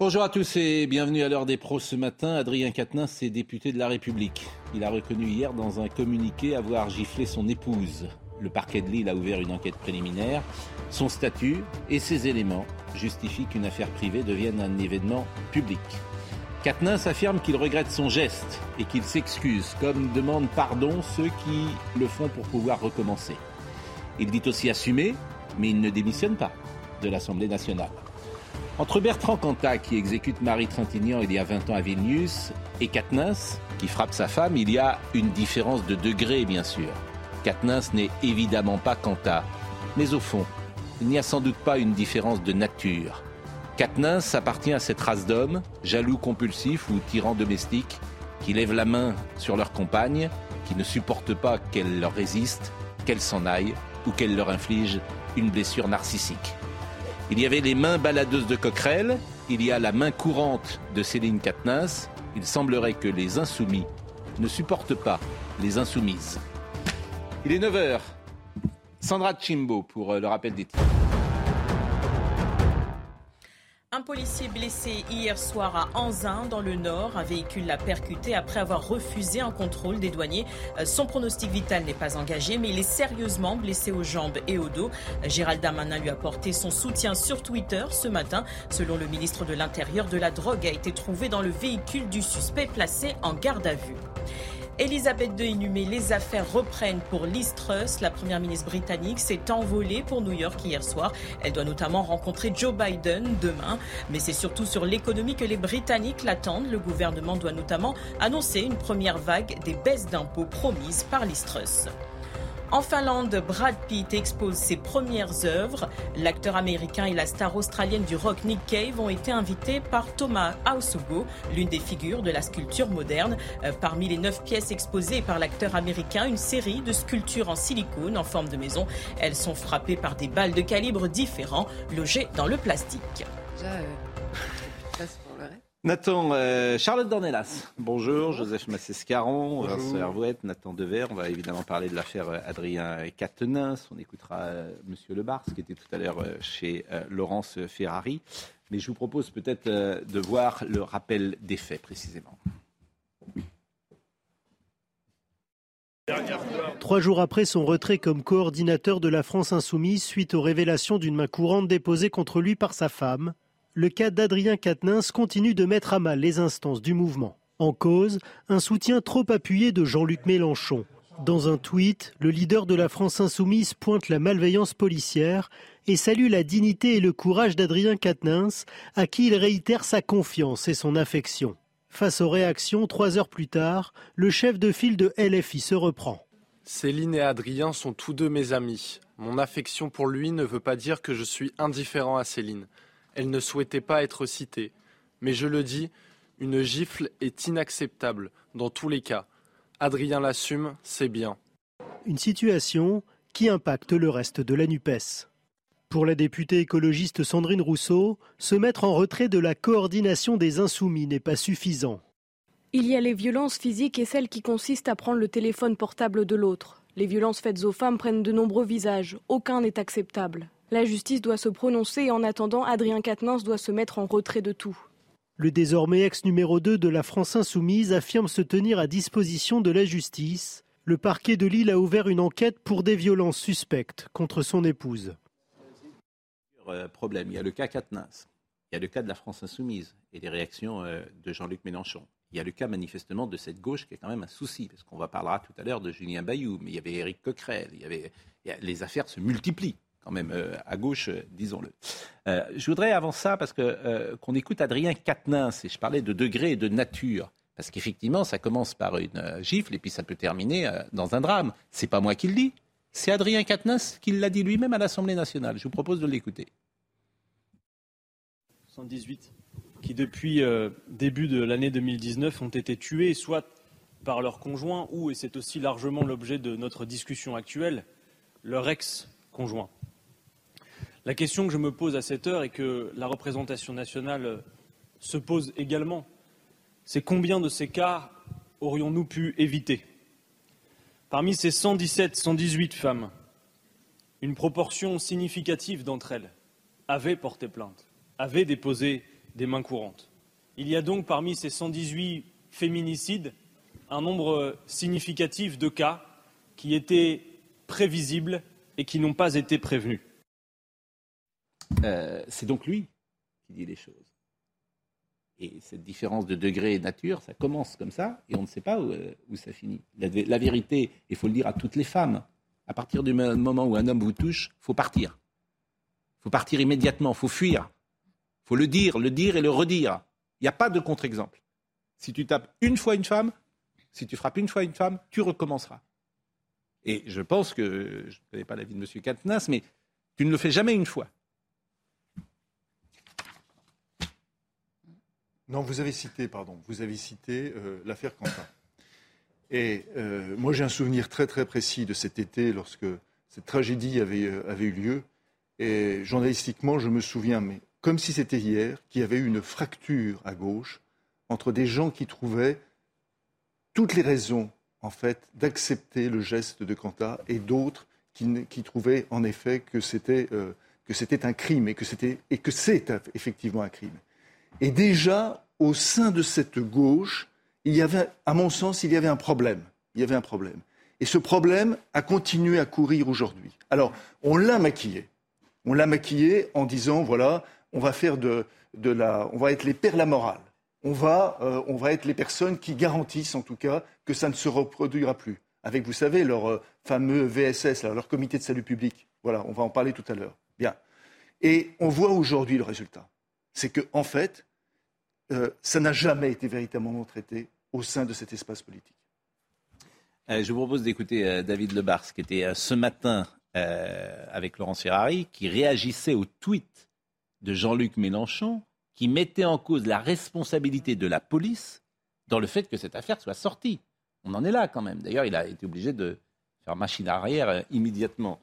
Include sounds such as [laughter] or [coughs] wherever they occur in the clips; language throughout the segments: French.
Bonjour à tous et bienvenue à l'heure des pros ce matin. Adrien Quatennens est député de la République. Il a reconnu hier dans un communiqué avoir giflé son épouse. Le parquet de Lille a ouvert une enquête préliminaire. Son statut et ses éléments justifient qu'une affaire privée devienne un événement public. Quatennens affirme qu'il regrette son geste et qu'il s'excuse, comme demandent pardon ceux qui le font pour pouvoir recommencer. Il dit aussi assumer, mais il ne démissionne pas de l'Assemblée nationale. Entre Bertrand Cantat, qui exécute Marie Trintignant il y a 20 ans à Vilnius, et Katniss, qui frappe sa femme, il y a une différence de degré, bien sûr. Katniss n'est évidemment pas Cantat. Mais au fond, il n'y a sans doute pas une différence de nature. Katniss appartient à cette race d'hommes, jaloux compulsifs ou tyrans domestiques, qui lèvent la main sur leur compagne, qui ne supportent pas qu'elle leur résiste, qu'elle s'en aille ou qu'elle leur inflige une blessure narcissique. Il y avait les mains baladeuses de Coquerel, il y a la main courante de Céline Katnas. Il semblerait que les insoumis ne supportent pas les insoumises. Il est 9h. Sandra Chimbo pour euh, le rappel des titres. Un policier blessé hier soir à Anzin, dans le Nord. Un véhicule l'a percuté après avoir refusé un contrôle des douaniers. Euh, son pronostic vital n'est pas engagé, mais il est sérieusement blessé aux jambes et au dos. Gérald Darmanin lui a porté son soutien sur Twitter ce matin. Selon le ministre de l'Intérieur, de la drogue a été trouvée dans le véhicule du suspect placé en garde à vue. Elisabeth II inhumée, les affaires reprennent pour Liz Truss. La première ministre britannique s'est envolée pour New York hier soir. Elle doit notamment rencontrer Joe Biden demain. Mais c'est surtout sur l'économie que les Britanniques l'attendent. Le gouvernement doit notamment annoncer une première vague des baisses d'impôts promises par Liz Truss. En Finlande, Brad Pitt expose ses premières œuvres. L'acteur américain et la star australienne du rock Nick Cave ont été invités par Thomas Hausugo, l'une des figures de la sculpture moderne. Euh, parmi les neuf pièces exposées par l'acteur américain, une série de sculptures en silicone en forme de maison. Elles sont frappées par des balles de calibre différents logées dans le plastique. Euh, Nathan, euh, Charlotte Dornelas, bonjour, Joseph Massescaron, Vincent Hervouette, Nathan Dever. On va évidemment parler de l'affaire euh, Adrien Quatennens. On écoutera euh, Monsieur Lebars, qui était tout à l'heure chez Laurence Ferrari. Mais je vous propose peut-être de voir le rappel des faits précisément. Trois jours après son retrait comme coordinateur de la France insoumise suite aux révélations d'une main courante déposée contre lui par sa femme, le cas d'Adrien Quatennens continue de mettre à mal les instances du mouvement. En cause, un soutien trop appuyé de Jean-Luc Mélenchon. Dans un tweet, le leader de la France insoumise pointe la malveillance policière et salue la dignité et le courage d'Adrien Quatennens, à qui il réitère sa confiance et son affection. Face aux réactions, trois heures plus tard, le chef de file de LFI se reprend. Céline et Adrien sont tous deux mes amis. Mon affection pour lui ne veut pas dire que je suis indifférent à Céline. Elle ne souhaitait pas être citée. Mais je le dis, une gifle est inacceptable dans tous les cas. Adrien l'assume, c'est bien. Une situation qui impacte le reste de la NUPES. Pour la députée écologiste Sandrine Rousseau, se mettre en retrait de la coordination des insoumis n'est pas suffisant. Il y a les violences physiques et celles qui consistent à prendre le téléphone portable de l'autre. Les violences faites aux femmes prennent de nombreux visages. Aucun n'est acceptable. La justice doit se prononcer et en attendant, Adrien Quatennens doit se mettre en retrait de tout. Le désormais ex numéro 2 de la France insoumise affirme se tenir à disposition de la justice. Le parquet de Lille a ouvert une enquête pour des violences suspectes contre son épouse. Euh, problème, il y a le cas Quatennens, il y a le cas de la France insoumise et les réactions euh, de Jean-Luc Mélenchon. Il y a le cas manifestement de cette gauche qui est quand même un souci, parce qu'on va parlera tout à l'heure de Julien Bayou, mais il y avait Éric Coquerel, il y avait, les affaires se multiplient quand même euh, à gauche, euh, disons-le. Euh, je voudrais avant ça, parce que qu'on écoute Adrien Quatennens, et je parlais de degré et de nature, parce qu'effectivement, ça commence par une gifle et puis ça peut terminer dans un drame. C'est pas moi qui le dis, c'est Adrien Quatennens qui l'a dit lui-même à l'Assemblée nationale. Je vous propose de l'écouter. 78 qui depuis début de l'année 2019 ont été tués soit par leur conjoint ou, et c'est aussi largement l'objet de notre discussion actuelle, leur ex-conjoint. La question que je me pose à cette heure et que la représentation nationale se pose également, c'est combien de ces cas aurions-nous pu éviter? Parmi ces 117, 118 femmes, une proportion significative d'entre elles avaient porté plainte. avait déposé des mains courantes. Il y a donc parmi ces 118 féminicides un nombre significatif de cas qui étaient prévisibles et qui n'ont pas été prévenus. Euh, c'est donc lui qui dit les choses. Et cette différence de degré et de nature, ça commence comme ça, et on ne sait pas où, euh, ça finit. La, vérité, il faut le dire à toutes les femmes, à partir du moment où un homme vous touche, il faut partir. Il faut partir immédiatement, il faut fuir. Il faut le dire, le dire et le redire. Il n'y a pas de contre-exemple. Si tu tapes une fois une femme, si tu frappes une fois une femme, tu recommenceras. Et je pense que, je ne connais pas l'avis de M. Katnas, mais tu ne le fais jamais une fois. Non, vous avez cité, pardon, vous avez cité euh, l'affaire Quentin. Et euh, moi, j'ai un souvenir très très précis de cet été lorsque cette tragédie avait, euh, avait eu lieu. Et journalistiquement, je me souviens, mais comme si c'était hier, qu'il y avait eu une fracture à gauche entre des gens qui trouvaient toutes les raisons, en fait, d'accepter le geste de Quentin et d'autres qui, trouvaient en effet que c'était que c'était un crime et que c'était et que c'est effectivement un crime. Et déjà, au sein de cette gauche, il y avait, à mon sens, il y avait un problème. Il y avait un problème. Et ce problème a continué à courir aujourd'hui. Alors, on l'a maquillé. On l'a maquillé en disant, voilà, on va faire de, la, on va être les pères la morale. On va, euh, on va être les personnes qui garantissent, en tout cas, que ça ne se reproduira plus. Avec, vous savez, leur euh, fameux VSS, leur comité de salut public. Voilà, on va en parler tout à l'heure. Bien. Et on voit aujourd'hui le résultat. C'est qu'en en fait, euh, ça n'a jamais été véritablement traité au sein de cet espace politique. Euh, je vous propose d'écouter euh, David Lebars, qui était ce matin avec Laurence Ferrari, qui réagissait au tweet de Jean-Luc Mélenchon, qui mettait en cause la responsabilité de la police dans le fait que cette affaire soit sortie. On en est là quand même. D'ailleurs, il a été obligé de faire machine arrière immédiatement,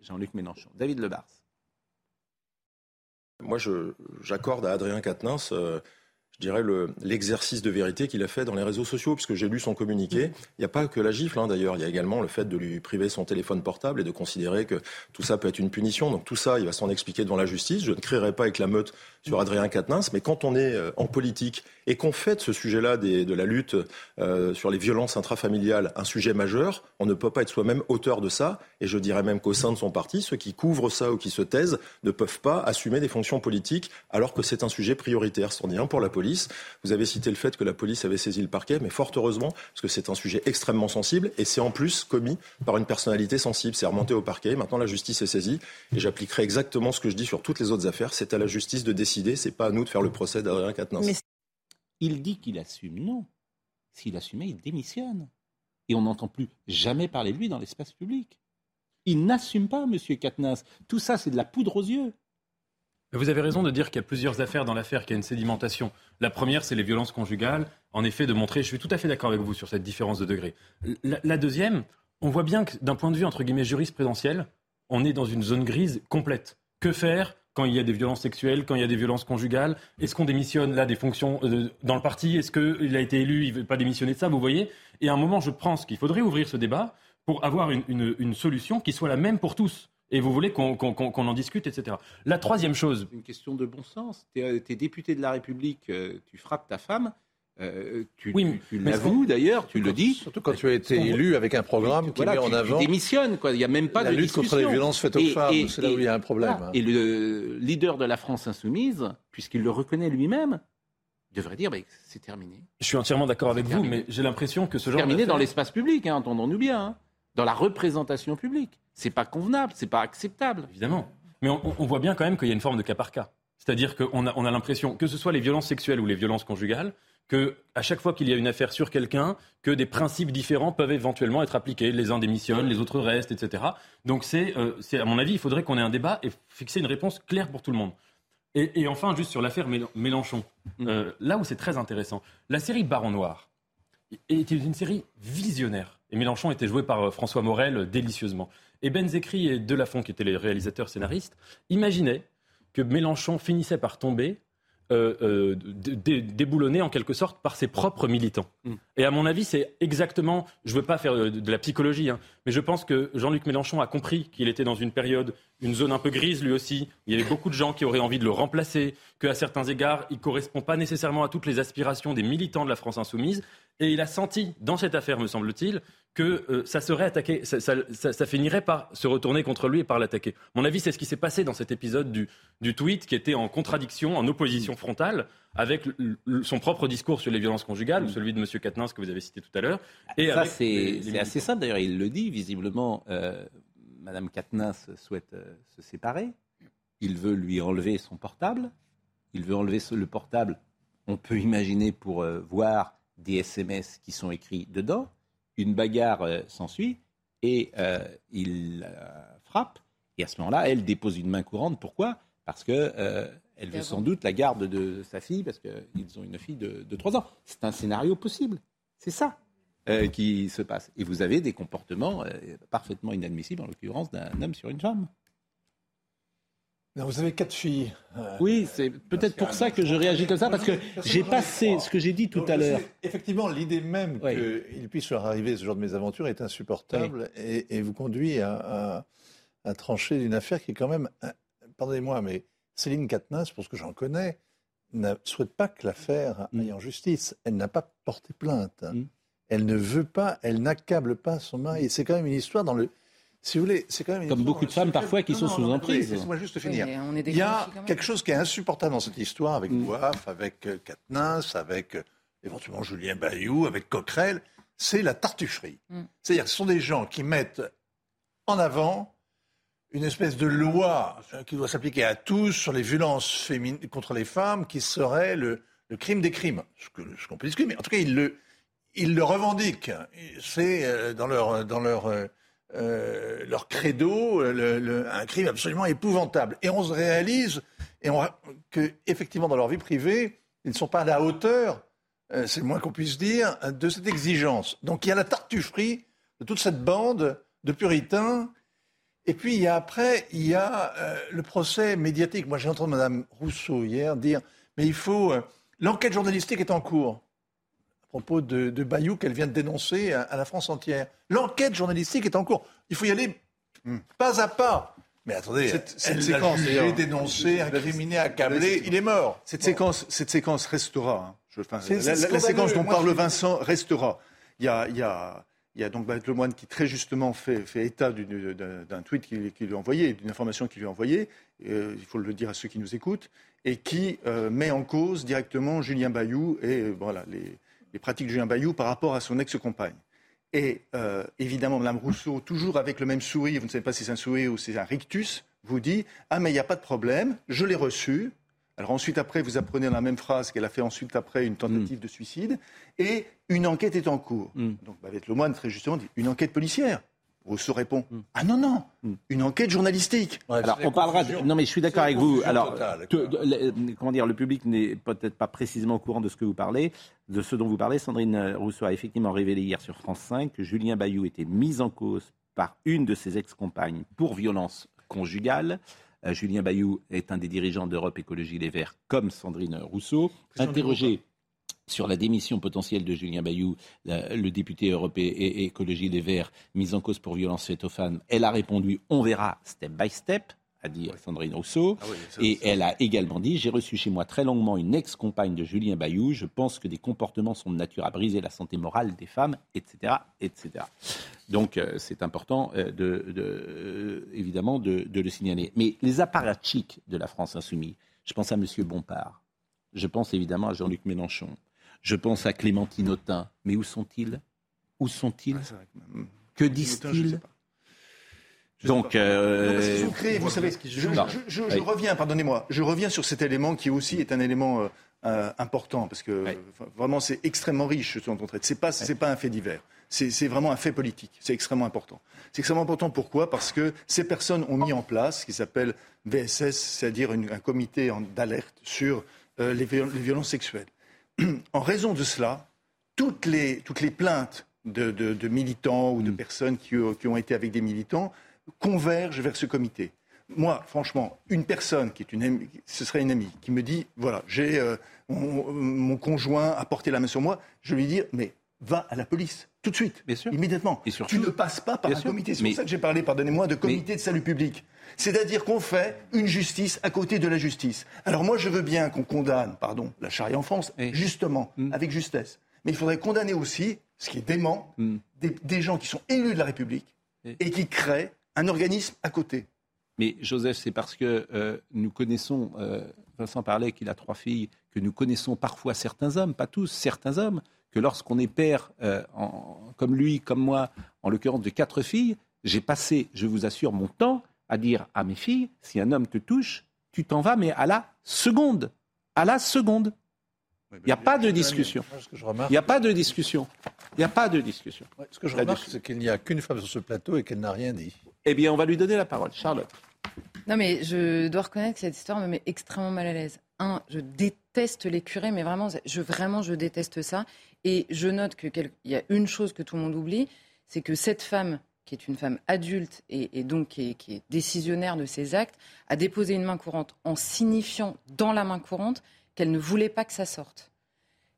Jean-Luc Mélenchon. David Lebars. Moi, j'accorde à Adrien Quatennens je dirais, l'exercice de vérité qu'il a fait dans les réseaux sociaux, puisque j'ai lu son communiqué. Il n'y a pas que la gifle, hein, d'ailleurs. Il y a également le fait de lui priver son téléphone portable et de considérer que tout ça peut être une punition. Donc tout ça, il va s'en expliquer devant la justice. Je ne crierai pas avec la meute sur Adrien Quatennens, mais quand on est euh, en politique et qu'on fait de ce sujet-là de la lutte euh, sur les violences intrafamiliales un sujet majeur, on ne peut pas être soi-même auteur de ça. Et je dirais même qu'au sein de son parti, ceux qui couvrent ça ou qui se taisent ne peuvent pas assumer des fonctions politiques alors que c'est un sujet prioritaire. C'en est un pour la police. Vous avez cité le fait que la police avait saisi le parquet, mais fort heureusement, parce que c'est un sujet extrêmement sensible et c'est en plus commis par une personnalité sensible. C'est remonté au parquet. Maintenant, la justice est saisie et j'appliquerai exactement ce que je dis sur toutes les autres affaires. C'est à la justice de décider décider, c'est pas à nous de faire le procès d'Adrien Quatennens. il dit qu'il assume, non. S'il assumait, il démissionne. Et on n'entend plus jamais parler de lui dans l'espace public. Il n'assume pas, Monsieur Quatennens. Tout ça, c'est de la poudre aux yeux. Vous avez raison de dire qu'il y a plusieurs affaires dans l'affaire, qu'il y a une sédimentation. La première, c'est les violences conjugales. En effet, de montrer, je suis tout à fait d'accord avec vous sur cette différence de degré. La, la deuxième, on voit bien que d'un point de vue, entre guillemets, jurisprudentiel, on est dans une zone grise complète. Que faire quand il y a des violences sexuelles, quand il y a des violences conjugales Est-ce qu'on démissionne là des fonctions euh, dans le parti? Est-ce qu'il a été élu, il ne veut pas démissionner de ça Vous voyez? Et à un moment, je pense qu'il faudrait ouvrir ce débat pour avoir une, solution qui soit la même pour tous. Et vous voulez qu'on en discute, etc. La troisième chose. Une question de bon sens. Tu es, es, député de la République, euh, tu frappes ta femme. Euh, tu, oui, tu, l'avoues d'ailleurs, tu le dis. Surtout quand tu as été élu avec un programme qui met en avant. Tu démissionnes, quoi. Il n'y a même pas la de lutte contre les violences faites aux femmes. C'est là où il y a un problème. Et le leader de la France insoumise, puisqu'il le reconnaît lui-même, devrait dire bah, c'est terminé. Je suis entièrement d'accord avec vous, mais j'ai l'impression que ce genre. Terminé dans l'espace public, hein, entendons-nous bien, hein. dans la représentation publique. C'est pas convenable, c'est pas acceptable. Évidemment. Mais on, on voit bien quand même qu'il y a une forme de cas par cas. C'est-à-dire qu'on a, on a l'impression que ce soit les violences sexuelles ou les violences conjugales, que à chaque fois qu'il y a une affaire sur quelqu'un, que des principes différents peuvent éventuellement être appliqués. Les uns démissionnent, les autres restent, etc. Donc euh, c'est, à mon avis, il faudrait qu'on ait un débat et fixer une réponse claire pour tout le monde. Et, enfin, juste sur l'affaire Mélenchon, mm. euh, là où c'est très intéressant, la série Baron Noir était une série visionnaire. Et Mélenchon était joué par euh, François Morel délicieusement. Et Ben Zekri et Delafont, qui étaient les réalisateurs scénaristes, imaginaient que Mélenchon finissait par tomber euh, euh déboulonné en quelque sorte par ses propres militants. Mm. Et à mon avis, c'est exactement, je ne veux pas faire de, la psychologie, hein, mais je pense que Jean-Luc Mélenchon a compris qu'il était dans une période, une zone un peu grise lui aussi, où il y avait beaucoup de gens qui auraient envie de le remplacer, qu'à certains égards, il ne correspond pas nécessairement à toutes les aspirations des militants de la France insoumise. Et il a senti, dans cette affaire, me semble-t-il, que euh, ça serait attaqué, ça, finirait par se retourner contre lui et par l'attaquer. Mon avis, c'est ce qui s'est passé dans cet épisode du, du, tweet qui était en contradiction, en opposition frontale avec son propre discours sur les violences conjugales, ou celui de M. Katnins que vous avez cité tout à l'heure. Et ça, c'est assez simple d'ailleurs, il le dit, visiblement, euh, Mme Katnins souhaite euh, se séparer, il veut lui enlever son portable, il veut enlever le portable, on peut imaginer pour euh, voir des SMS qui sont écrits dedans, une bagarre euh, s'ensuit et euh, il frappe. Et à ce moment-là, elle dépose une main courante. Pourquoi? Parce que elle veut sans doute la garde de sa fille, parce qu'ils ont une fille de, de 3 ans. C'est un scénario possible. C'est ça qui se passe. Et vous avez des comportements parfaitement inadmissibles, en l'occurrence d'un homme sur une femme vous avez quatre filles. Euh, oui, c'est peut-être pour ça que je réagis comme ça, parce que j'ai passé ce que j'ai dit tout à l'heure. Effectivement, l'idée même qu'il puisse leur arriver ce genre de mésaventure est insupportable et, vous conduit à, trancher d'une affaire qui est quand même, pardonnez-moi, mais Céline Katnas, pour ce que j'en connais, ne souhaite pas que l'affaire mm. aille en justice. Elle n'a pas porté plainte. Mm. Elle ne veut pas, elle n'accable pas son mari. C'est quand même une histoire dans le si vous voulez, c'est quand même comme beaucoup de femmes parfois qui sont sous emprise. Laissez-moi juste finir. Il y a quelque chose qui est insupportable dans cette histoire avec mm. avec euh, Katniss, avec euh, éventuellement Julien Bayou, avec Coquerel. C'est la tartufferie. Mm. C'est-à-dire, ce sont des gens qui mettent en avant une espèce de loi euh, qui doit s'appliquer à tous sur les violences contre les femmes, qui serait le, crime des crimes. Ce qu'on peut discuter, mais en tout cas, ils le, ils le revendiquent. C'est dans leur, dans leur euh, leur credo, un crime absolument épouvantable. Et on se réalise et on, que, effectivement, dans leur vie privée, ils ne sont pas à la hauteur, euh, c'est le moins qu'on puisse dire, de cette exigence. Donc il y a la tartufferie de toute cette bande de puritains. Et puis après, il y a euh, le procès médiatique. Moi j'ai entendu Mme Rousseau hier dire, mais il faut... L'enquête journalistique est en cours propos de, Bayou qu'elle vient de dénoncer à, la France entière. L'enquête journalistique est en cours. Il faut y aller hmm. pas à pas. Mais attendez, cette, elle séquence, jugé, dénoncé, incriminé, accablé, il est mort. Cette, séquence, cette séquence restera. Hein. la, séquence dont parle Vincent restera. Il y a, il y a, il y a donc Lemoine qui très justement fait, fait état d'un tweet qu'il lui a envoyé, d'une information qu'il lui a envoyée, euh, il faut le dire à ceux qui nous écoutent, et qui euh, met en cause directement Julien Bayou et euh, voilà, les, les pratiques de Julien Bayou par rapport à son ex-compagne. Et euh, évidemment, Mme Rousseau, toujours avec le même sourire, vous ne savez pas si c'est un sourire ou c'est un rictus, vous dit Ah, mais il n'y a pas de problème, je l'ai reçu. Alors ensuite, après, vous apprenez dans la même phrase qu'elle a fait ensuite après une tentative mm. de suicide, et une enquête est en cours. Mm. Donc, Bavette Lemoine, très justement, dit Une enquête policière Rousseau répond hmm. Ah non, non, hmm. une enquête journalistique. alors, on parlera. Non, mais je suis d'accord avec vous. Alors, comment dire, le public n'est peut-être pas précisément au courant de ce que vous parlez, de ce dont vous parlez. Sandrine Rousseau a effectivement révélé hier sur France 5 que Julien Bayou était mis en cause par une de ses ex-compagnes pour violence conjugale. Euh, Julien Bayou est un des dirigeants d'Europe Écologie Les Verts, comme Sandrine Rousseau. Interrogé sur la démission potentielle de Julien Bayou, le député européen et écologie Les Verts, mis en cause pour violence faite aux femmes, elle a répondu on verra step by step a dit Sandrine Rousseau. Ah et elle a également dit J'ai reçu chez moi très longuement une ex-compagne de Julien Bayou. Je pense que des comportements sont de nature à briser la santé morale des femmes, etc. etc. Donc euh, c'est important, euh, de, euh, évidemment, de, de, le signaler. Mais les apparatchiks de la France insoumise, je pense à M. Bompard, je pense évidemment à Jean-Luc Mélenchon, je pense à Clémentine Autain. Mais où sont-ils? Où sont-ils? Que disent-ils? donc, euh... vous savez, je, je, reviens, pardonnez-moi, je reviens sur cet élément qui aussi est un élément euh, euh, important parce que vraiment c'est extrêmement riche ce dont on traite. C'est pas, c'est pas un fait divers. C'est vraiment un fait politique. C'est extrêmement important. C'est extrêmement important. Pourquoi? Parce que ces personnes ont mis en place ce qui s'appelle VSS, c'est-à-dire un comité d'alerte sur euh, les, violences sexuelles en raison de cela, toutes les, toutes les plaintes de, militants ou de mm. personnes qui, qui, ont été avec des militants convergent vers ce comité. moi, franchement, une personne qui est une amie, ce serait une amie, qui me dit, voilà, j'ai euh, mon, conjoint a porté la main sur moi, je lui dis, mais va à la police. Tout de suite, Bien sûr. immédiatement. Et tu ne passes pas par un comité. C'est pour ça que j'ai parlé, pardonnez-moi, de comité de salut public. C'est-à-dire qu'on fait une justice à côté de la justice. Alors moi, je veux bien qu'on condamne, pardon, la charia en France, justement, mm. avec justesse. Mais il faudrait condamner aussi, ce qui est dément, mm. des, gens qui sont élus de la République et qui créent un organisme à côté. Mais Joseph, c'est parce que euh, nous connaissons, euh, Vincent parlait qu'il a trois filles, que nous connaissons parfois certains hommes, pas tous, certains hommes, que lorsqu'on est père, euh, comme lui, comme moi, en l'occurrence de quatre filles, j'ai passé, je vous assure, mon temps à dire à mes filles, si un homme te touche, tu t'en vas, mais à la seconde. À la seconde. Il n'y a pas de discussion. Il n'y a pas de discussion. Il n'y a pas de discussion. Ce que je remarque, c'est qu'il n'y a qu'une femme sur ce plateau et qu'elle n'a rien dit. Eh bien, on va lui donner la parole. Charlotte. Non, mais je dois reconnaître que cette histoire me met extrêmement mal à l'aise. Un, je déteste les curés, mais vraiment, je, vraiment, je déteste ça. Et je note qu'il y a une chose que tout le monde oublie, c'est que cette femme, qui est une femme adulte et, donc qui est, qui est, décisionnaire de ses actes, a déposé une main courante en signifiant dans la main courante qu'elle ne voulait pas que ça sorte.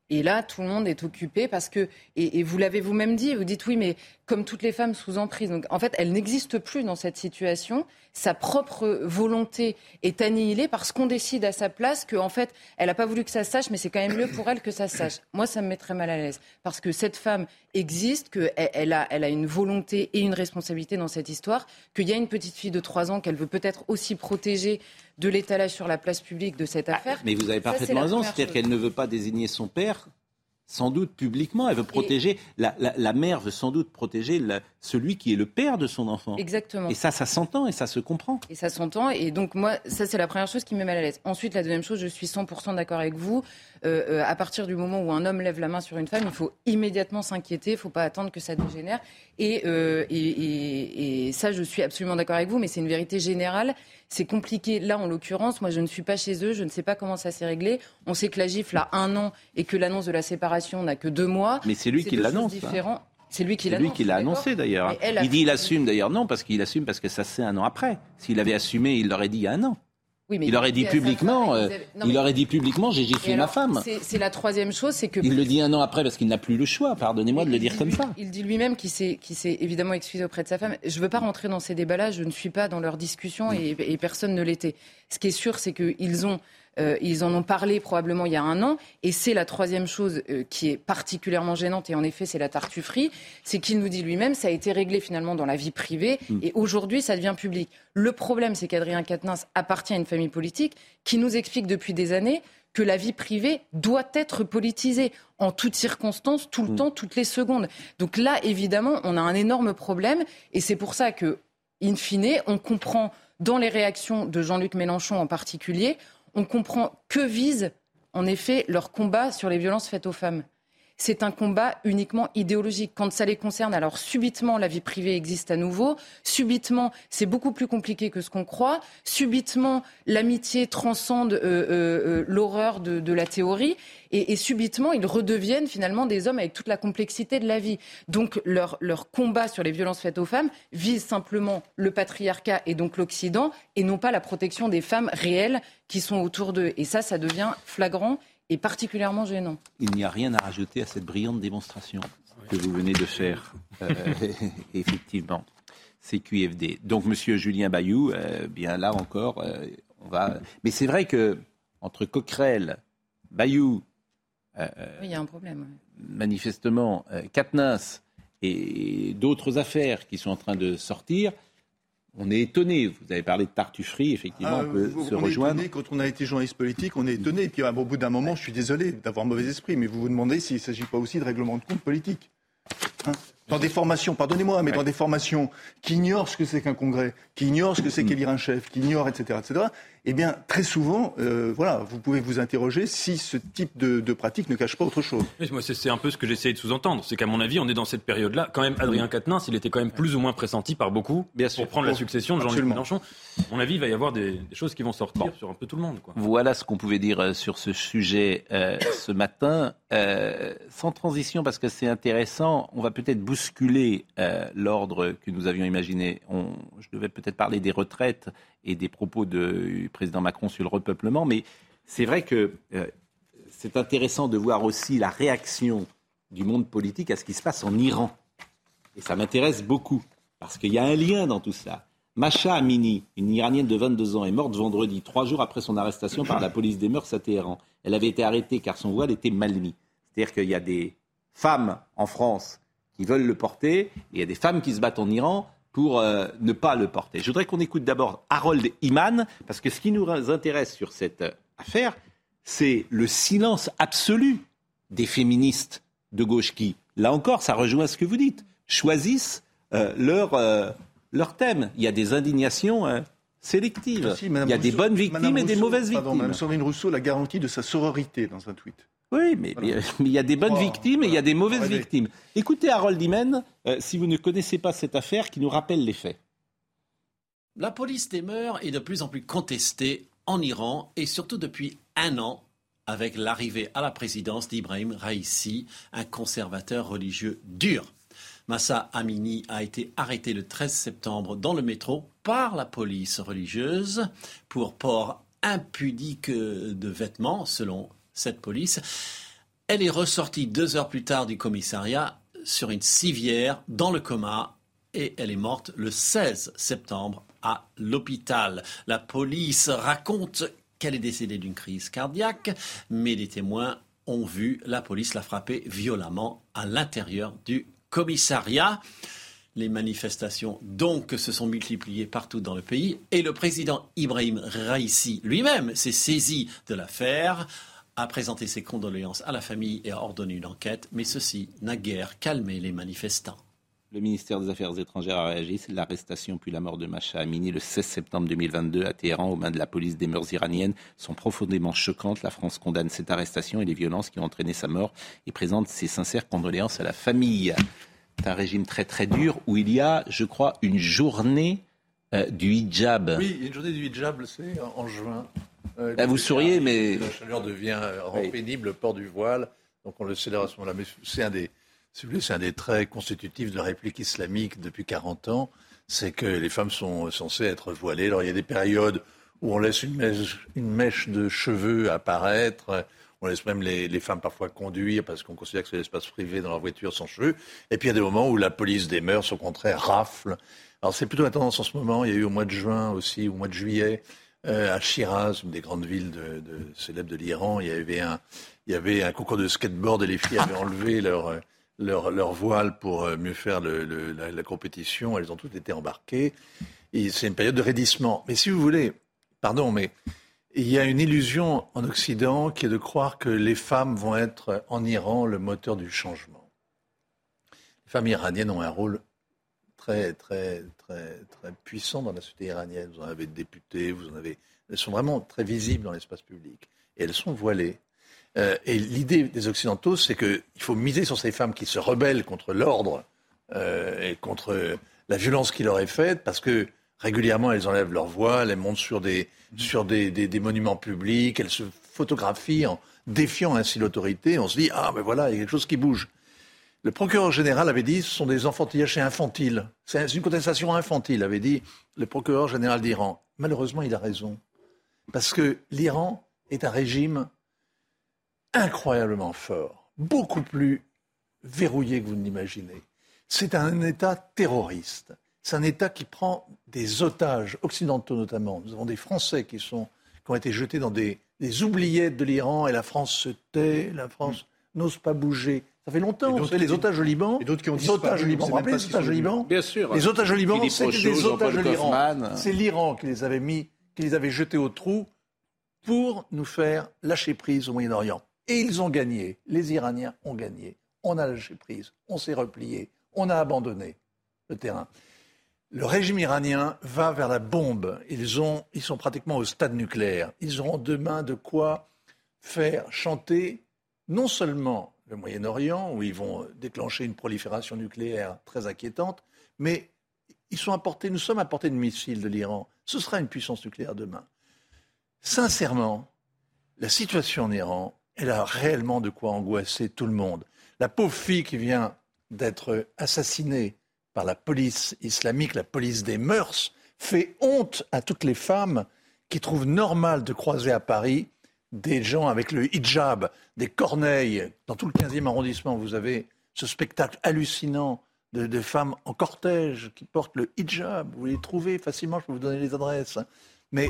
Et là, tout le monde est occupé parce que, et, vous l'avez vous-même dit, vous dites oui, mais comme toutes les femmes sous emprise. Donc, en fait, elle n'existe plus dans cette situation. Sa propre volonté est annihilée parce qu'on décide à sa place qu'en en fait, elle n'a pas voulu que ça sache, mais c'est quand même mieux pour elle que ça sache. Moi, ça me met très mal à l'aise parce que cette femme existe, qu'elle elle a, elle a une volonté et une responsabilité dans cette histoire, qu'il y a une petite fille de 3 ans qu'elle veut peut-être aussi protéger de l'étalage sur la place publique de cette ah, affaire. mais vous avez parfaitement raison, c'est-à-dire qu'elle ne veut pas désigner son père sans doute publiquement. Elle veut protéger, la, mère veut sans doute protéger celui qui est le père de son enfant. Exactement. Et ça, ça s'entend et ça se comprend. Et ça s'entend. Et donc, moi, ça, c'est la première chose qui me met mal à l'aise. Ensuite, la deuxième chose, je suis 100% d'accord avec vous. Euh, euh, à partir du moment où un homme lève la main sur une femme, il faut immédiatement s'inquiéter. Il ne faut pas attendre que ça dégénère. Euh, et, et ça, je suis absolument d'accord avec vous, mais c'est une vérité générale. C'est compliqué. Là, en l'occurrence, moi, je ne suis pas chez eux. Je ne sais pas comment ça s'est réglé. On sait que la gifle a un an et que l'annonce de la séparation n'a que deux mois. Mais c'est lui qui l'annonce. Hein. C'est lui qui l'a annoncé d'ailleurs. Il dit il assume d'ailleurs non parce qu'il assume parce que ça c'est un an après. S'il avait assumé, il l'aurait dit il y a un an il aurait dit publiquement, euh, il aurait dit publiquement, j'ai giflé ma femme. C'est la troisième chose, c'est que il le dit un an après parce qu'il n'a plus le choix. Pardonnez-moi de le dire comme ça. Il dit lui-même qu'il s'est évidemment excusé auprès de sa femme. Je ne veux pas rentrer dans ces débats-là. Je ne suis pas dans leur discussion et, et personne ne l'était. Ce qui est sûr, c'est qu'ils ont euh, ils en ont parlé probablement il y a un an. Et c'est la troisième chose euh, qui est particulièrement gênante, et en effet, c'est la tartufferie, c'est qu'il nous dit lui-même, ça a été réglé finalement dans la vie privée, mm. et aujourd'hui, ça devient public. Le problème, c'est qu'Adrien Quatennens appartient à une famille politique qui nous explique depuis des années que la vie privée doit être politisée en toutes circonstances, tout le mm. temps, toutes les secondes. Donc là, évidemment, on a un énorme problème, et c'est pour ça que, in fine, on comprend dans les réactions de Jean-Luc Mélenchon en particulier, on comprend que vise en effet leur combat sur les violences faites aux femmes. C'est un combat uniquement idéologique. Quand ça les concerne, alors subitement, la vie privée existe à nouveau. Subitement, c'est beaucoup plus compliqué que ce qu'on croit. Subitement, l'amitié transcende euh, euh, euh, l'horreur de, la théorie et, subitement, ils redeviennent finalement des hommes avec toute la complexité de la vie. Donc leur, leur combat sur les violences faites aux femmes vise simplement le patriarcat et donc l'Occident, et non pas la protection des femmes réelles qui sont autour d'eux. Et ça, ça devient flagrant et particulièrement gênant. Il n'y a rien à rajouter à cette brillante démonstration que vous venez de faire, euh, [laughs] effectivement. C'est QFD. Donc, Monsieur Julien Bayou, euh, bien là encore, euh, on va. Mais c'est vrai que entre Coquerel, Bayou, oui, il y a un problème. Manifestement, Katnins et d'autres affaires qui sont en train de sortir, on est étonné. Vous avez parlé de tartufferie, effectivement, on ah, peut se rejoindre. quand on a été journaliste politique, on est étonné. Et puis au bout d'un moment, je suis désolé d'avoir mauvais esprit, mais vous vous demandez s'il ne s'agit pas aussi de règlement de compte politique. Hein dans des formations, pardonnez-moi, mais dans des formations qui ignorent ce que c'est qu'un congrès, qui ignorent ce que c'est mm. qu'élire un chef, qui ignorent, etc., etc., eh bien, très souvent, euh, voilà, vous pouvez vous interroger si ce type de, pratique ne cache pas autre chose. moi, c'est un peu ce que j'essayais de sous-entendre. C'est qu'à mon avis, on est dans cette période-là. Quand même, Adrien Quatennens, il était quand même plus ou moins pressenti par beaucoup Bien pour prendre la succession de Jean-Luc Mélenchon. À mon avis, il va y avoir des, choses qui vont sortir sur un peu tout le monde. Quoi. Voilà ce qu'on pouvait dire euh, sur ce sujet euh, ce matin. sans transition, parce que c'est intéressant, on va peut-être bousculer euh, l'ordre que nous avions imaginé. je devais peut-être parler des retraites et des propos du président Macron sur le repeuplement, mais c'est vrai que euh, c'est intéressant de voir aussi la réaction du monde politique à ce qui se passe en Iran. Et ça m'intéresse beaucoup, parce qu'il y a un lien dans tout ça. Masha Amini, une Iranienne de 22 ans, est morte vendredi, trois jours après son arrestation par la police des mœurs à Téhéran. Elle avait été arrêtée car son voile était mal mis. C'est-à-dire qu'il y a des femmes en France qui veulent le porter, et il y a des femmes qui se battent en Iran pour euh, ne pas le porter. Je voudrais qu'on écoute d'abord Harold Iman, parce que ce qui nous intéresse sur cette euh, affaire, c'est le silence absolu des féministes de gauche qui, là encore, ça rejoint ce que vous dites, choisissent euh, leur, leur thème. Il y a des indignations hein, sélectives. il y a des bonnes victimes et des mauvaises victimes. Mme Sandrine Rousseau la garantie de sa sororité dans un tweet. Oui, mais, il y a des bonnes oh, victimes et il y a des mauvaises victimes. Écoutez Harold Imen, euh, si vous ne connaissez pas cette affaire, qui nous rappelle les faits. La police des mœurs est de plus en plus contestée en Iran et surtout depuis un an avec l'arrivée à la présidence d'Ibrahim Raisi, un conservateur religieux dur. Massa Amini a été arrêté le 13 septembre dans le métro par la police religieuse pour port impudique de vêtements, selon cette police. Elle est ressortie deux heures plus tard du commissariat sur une civière dans le coma et elle est morte le 16 septembre à l'hôpital. La police raconte qu'elle est décédée d'une crise cardiaque, mais des témoins ont vu la police la frapper violemment à l'intérieur du commissariat. Les manifestations donc se sont multipliées partout dans le pays et le président Ibrahim Raisi lui-même s'est saisi de l'affaire a présenté ses condoléances à la famille et a ordonné une enquête, mais ceci n'a guère calmé les manifestants. Le ministère des Affaires étrangères a réagi. L'arrestation puis la mort de Macha Amini le 16 septembre 2022 à Téhéran aux mains de la police des mœurs iraniennes sont profondément choquantes. La France condamne cette arrestation et les violences qui ont entraîné sa mort et présente ses sincères condoléances à la famille. C'est un régime très très dur où il y a, je crois, une journée euh, du hijab. Oui, une journée du hijab, c'est en juin. Euh, ah, vous souriez, mais. La chaleur devient euh, pénible, le port du voile. Donc on le célèbre à ce moment-là. Mais c'est un des. C'est un des traits constitutifs de la République islamique depuis 40 ans, c'est que les femmes sont censées être voilées. Alors il y a des périodes où on laisse une mèche, une mèche de cheveux apparaître, on laisse même les, les femmes parfois conduire parce qu'on considère que c'est l'espace privé dans leur voiture sans cheveux. Et puis il y a des moments où la police des mœurs, au contraire, rafle. Alors c'est plutôt la tendance en ce moment. Il y a eu au mois de juin aussi, au mois de juillet, euh, à Shiraz, une des grandes villes célèbres de l'Iran, il y avait un, concours de skateboard et les filles avaient enlevé leur, leur, leur voile pour euh, mieux faire le, la, compétition. Elles ont toutes été embarquées. C'est une période de raidissement. Mais si vous voulez, pardon, mais il y a une illusion en Occident qui est de croire que les femmes vont être en Iran le moteur du changement. Les femmes iraniennes ont un rôle très, très, très, très puissants dans la société iranienne. Vous en avez des députés, vous en avez. Elles sont vraiment très visibles dans l'espace public. Et elles sont voilées. Euh, et l'idée des Occidentaux, c'est qu'il faut miser sur ces femmes qui se rebellent contre l'ordre euh, et contre la violence qui leur est faite, parce que régulièrement, elles enlèvent leur voile, elles montent sur des, sur des, des, des monuments publics, elles se photographient en défiant ainsi l'autorité. On se dit, ah ben voilà, il y a quelque chose qui bouge. Le procureur général avait dit ce sont des enfantillages infantiles. C'est une contestation infantile, avait dit le procureur général d'Iran. Malheureusement, il a raison. Parce que l'Iran est un régime incroyablement fort, beaucoup plus verrouillé que vous ne l'imaginez. C'est un État terroriste. C'est un État qui prend des otages occidentaux notamment. Nous avons des Français qui, ont été jetés dans des oubliettes de l'Iran et la France se tait, la France n'ose pas bouger. Ça fait longtemps. On les otages au Liban. Et d'autres qui ont les otages au Liban. Vous rappelez les otages au Liban Bien sûr. Les otages au Liban, c'était des otages de l'Iran. C'est l'Iran qui les avait mis, qui les avait jetés au trou pour nous faire lâcher prise au Moyen-Orient. Et ils ont gagné. Les Iraniens ont gagné. On a lâché prise. On s'est replié. On a abandonné le terrain. Le régime iranien va vers la bombe. Ils, ont, ils sont pratiquement au stade nucléaire. Ils auront demain de quoi faire chanter non seulement le Moyen-Orient, où ils vont déclencher une prolifération nucléaire très inquiétante, mais ils sont importés, nous sommes importés de missiles de l'Iran. Ce sera une puissance nucléaire demain. Sincèrement, la situation en Iran, elle a réellement de quoi angoisser tout le monde. La pauvre fille qui vient d'être assassiné par la police islamique, la police des mœurs, fait honte à toutes les femmes qui trouvent normal de croiser à Paris des gens avec le hijab, des corneilles. Dans tout le 15e arrondissement, vous avez ce spectacle hallucinant de, femmes en cortège qui portent le hijab. Vous les trouvez facilement, je peux vous donner les adresses. Mais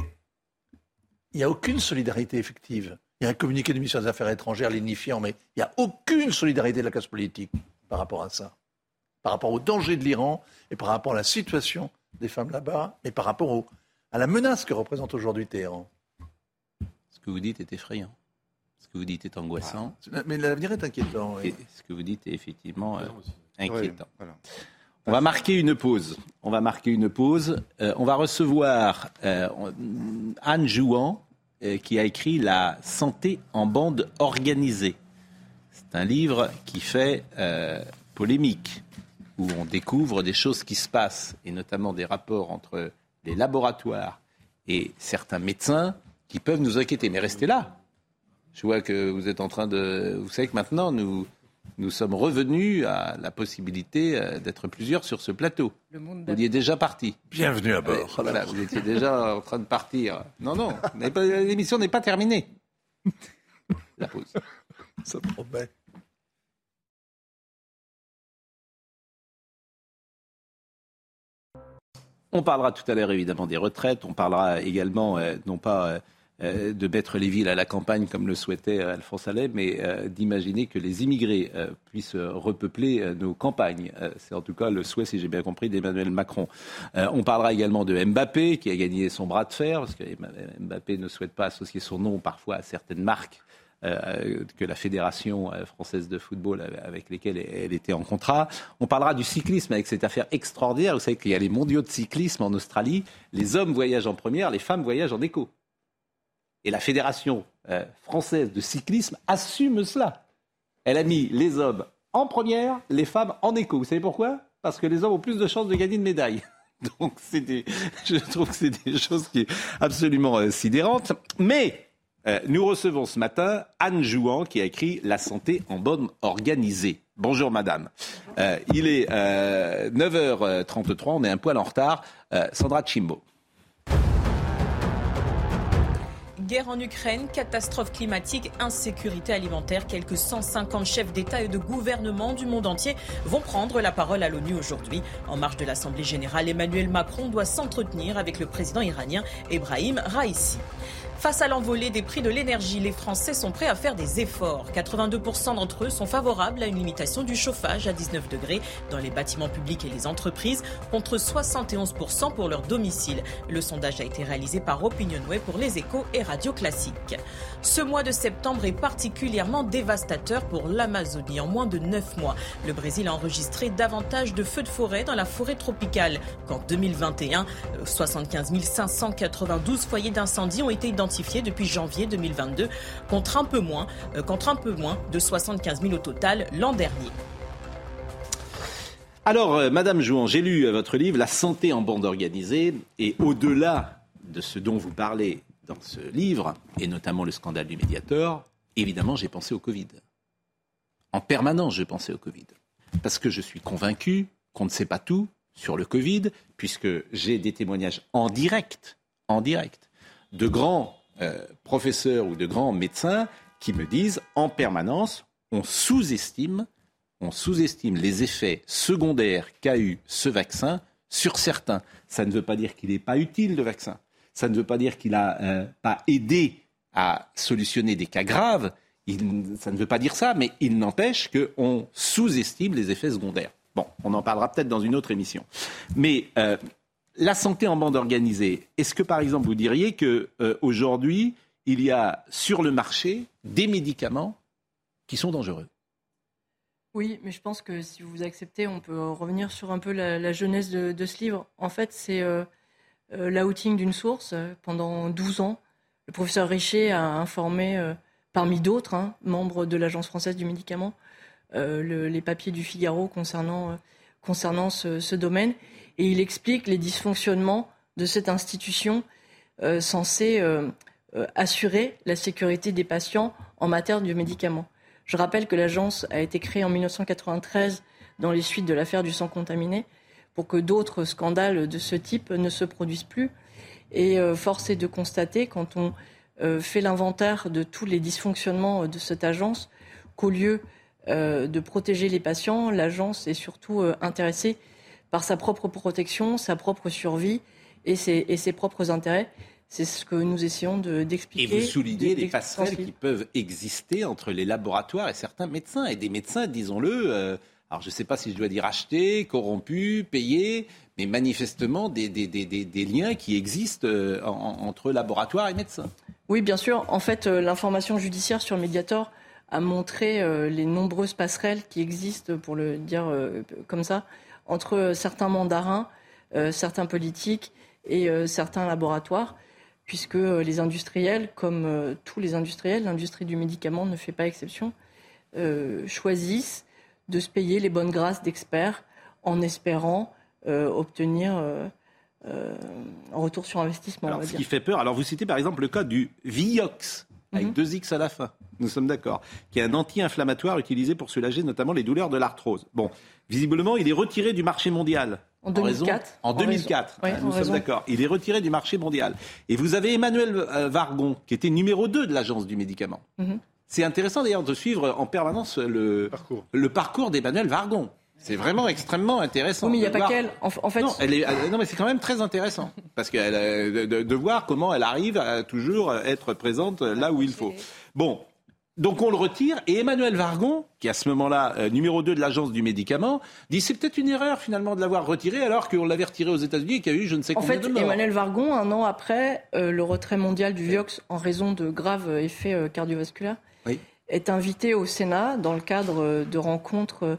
il n'y a aucune solidarité effective. Il y a un communiqué du ministère des Affaires étrangères lignifiant, mais il n'y a aucune solidarité de la classe politique par rapport à ça. Par rapport au danger de l'Iran et par rapport à la situation des femmes là-bas et par rapport à la menace que représente aujourd'hui Téhéran. Ce que vous dites est effrayant. Ce que vous dites est angoissant. Ah, mais l'avenir est inquiétant. ce que vous dites est effectivement euh, inquiétant. On va marquer une pause. On va marquer une pause. Euh, on va recevoir euh, Anne Jouan, qui a écrit La santé en bande organisée. C'est un livre qui fait polémique, où on découvre des choses qui se passent, et notamment des rapports entre les laboratoires et certains médecins qui peuvent nous inquiéter. Mais restez là. Je vois que vous êtes en train de... Vous savez que maintenant, nous, nous sommes revenus à la possibilité euh, d'être plusieurs sur ce plateau. vous y êtes déjà parti. Bienvenue à bord. voilà, vous étiez déjà en train de partir. Non, non, l'émission n'est pas terminée. [laughs] La pause. Ça promet. On parlera tout à l'heure évidemment des retraites, on parlera également, euh, non pas euh, euh, de mettre les villes à la campagne comme le souhaitait Alphonse Allais, mais d'imaginer que les immigrés puissent repeupler nos campagnes. C'est en tout cas le souhait, si j'ai bien compris, d'Emmanuel Macron. on parlera également de Mbappé, qui a gagné son bras de fer, parce que Mbappé ne souhaite pas associer son nom parfois à certaines marques euh, que la Fédération euh, française de football avec lesquelles elle était en contrat. On parlera du cyclisme avec cette affaire extraordinaire. Vous savez qu'il y a les mondiaux de cyclisme en Australie. Les hommes voyagent en première, les femmes voyagent en écho. Et la Fédération euh, française de cyclisme assume cela. Elle a mis les hommes en première, les femmes en écho. Vous savez pourquoi? Parce que les hommes ont plus de chances de gagner une médaille. [laughs] Donc, [laughs] je trouve que c'est des choses qui sont absolument sidérantes. Mais euh, nous recevons ce matin Anne Jouan qui a écrit La santé en bonne organisée. Bonjour madame. Euh, il est 9h33, euh, on est un poil en retard. Sandra Chimbo. Guerre en Ukraine, catastrophe climatique, insécurité alimentaire. Quelques 150 chefs d'État et de gouvernement du monde entier vont prendre la parole à l'ONU aujourd'hui. En marge de l'Assemblée générale, Emmanuel Macron doit s'entretenir avec le président iranien Ebrahim Raisi. Face à l'envolée des prix de l'énergie, les Français sont prêts à faire des efforts. 82% d'entre eux sont favorables à une limitation du chauffage à 19 degrés dans les bâtiments publics et les entreprises, contre 71% pour leur domicile. Le sondage a été réalisé par Opinionway pour les échos et Radio Classique. Ce mois de septembre est particulièrement dévastateur pour l'Amazonie. En moins de 9 mois, le Brésil a enregistré davantage de feux de forêt dans la forêt tropicale qu'en 2021. 75 592 foyers d'incendie ont été identifiés depuis janvier 2022, contre un peu moins, euh, contre un peu moins de 75 000 au total l'an dernier. Alors, euh, Madame Jouan, j'ai lu euh, votre livre La santé en bande organisée, et au-delà de ce dont vous parlez dans ce livre, et notamment le scandale du médiateur, évidemment, j'ai pensé au Covid. En permanence, je pensais au Covid. Parce que je suis convaincu qu'on ne sait pas tout sur le Covid, puisque j'ai des témoignages en direct, en direct, de grands euh, professeurs ou de grands médecins qui me disent en permanence, on sous-estime, on sous-estime les effets secondaires qu'a eu ce vaccin sur certains. Ça ne veut pas dire qu'il n'est pas utile le vaccin. Ça ne veut pas dire qu'il n'a euh, pas aidé à solutionner des cas graves. ça ne veut pas dire ça, mais il n'empêche qu'on sous-estime les effets secondaires. Bon, on en parlera peut-être dans une autre émission. Mais euh, la santé en bande organisée, est-ce que par exemple vous diriez qu'aujourd'hui, euh, il y a sur le marché des médicaments qui sont dangereux? Oui, mais je pense que si vous acceptez, on peut revenir sur un peu la, jeunesse de, ce livre. En fait, c'est euh, euh, l'outing d'une source. Pendant 12 ans, le professeur Richer a informé, parmi d'autres, hein, membres de l'Agence française du médicament, les papiers du Figaro concernant ce, domaine et il explique les dysfonctionnements de cette institution euh, censée euh, euh, assurer la sécurité des patients en matière de médicaments. Je rappelle que l'agence a été créée en 1993 dans les suites de l'affaire du sang contaminé pour que d'autres scandales de ce type ne se produisent plus. Et force est de constater, quand on fait l'inventaire de tous les dysfonctionnements de cette agence, qu'au lieu de protéger les patients, l'agence est surtout intéressée par sa propre protection, sa propre survie et ses, propres intérêts. C'est ce que nous essayons d'expliquer. et vous soulignez les passerelles qui peuvent exister entre les laboratoires et certains médecins. Et des médecins, disons-le, euh, alors je ne sais pas si je dois dire acheter, corrompus, payés, mais manifestement des, des, liens qui existent euh, entre laboratoires et médecins. Oui, bien sûr. En fait, euh, l'information judiciaire sur Mediator a montré les nombreuses passerelles qui existent, pour le dire comme ça, entre certains mandarins, certains politiques et certains laboratoires puisque euh, les industriels, comme euh, tous les industriels, l'industrie du médicament ne fait pas exception, euh, choisissent de se payer les bonnes grâces d'experts en espérant obtenir un retour sur investissement. Alors, ce qui fait peur, alors vous citez par exemple le cas du Vioxx, avec mhm. deux X à la fin, nous sommes d'accord, qui est un anti-inflammatoire utilisé pour soulager notamment les douleurs de l'arthrose. Bon, visiblement, il est retiré du marché mondial. En 2004. En, 2004, nous sommes d'accord. Il est retiré du marché mondial. Et vous avez Emmanuel euh, Vargon, qui était numéro 2 de l'agence du médicament. Mhm. C'est intéressant d'ailleurs de suivre en permanence le parcours, le parcours d'Emmanuel Vargon. C'est vraiment extrêmement intéressant. Oui, mais il n'y a pas qu'elle. En, fait, non, elle est, non, mais c'est quand même très intéressant [laughs] parce que de, de, de, voir comment elle arrive à toujours être présente là où il faut. Bon, donc on le retire et Emmanuel Vargon, qui à ce moment-là euh, numéro 2 de l'agence du médicament, dit c'est peut-être une erreur finalement de l'avoir retiré alors qu'on l'avait retiré aux États-Unis et qu'il y a eu je ne sais combien de morts. En fait, Emmanuel Vargon, un an après euh, le retrait mondial du Vioxx en raison de graves effets euh, cardiovasculaires, est invité au Sénat dans le cadre de rencontres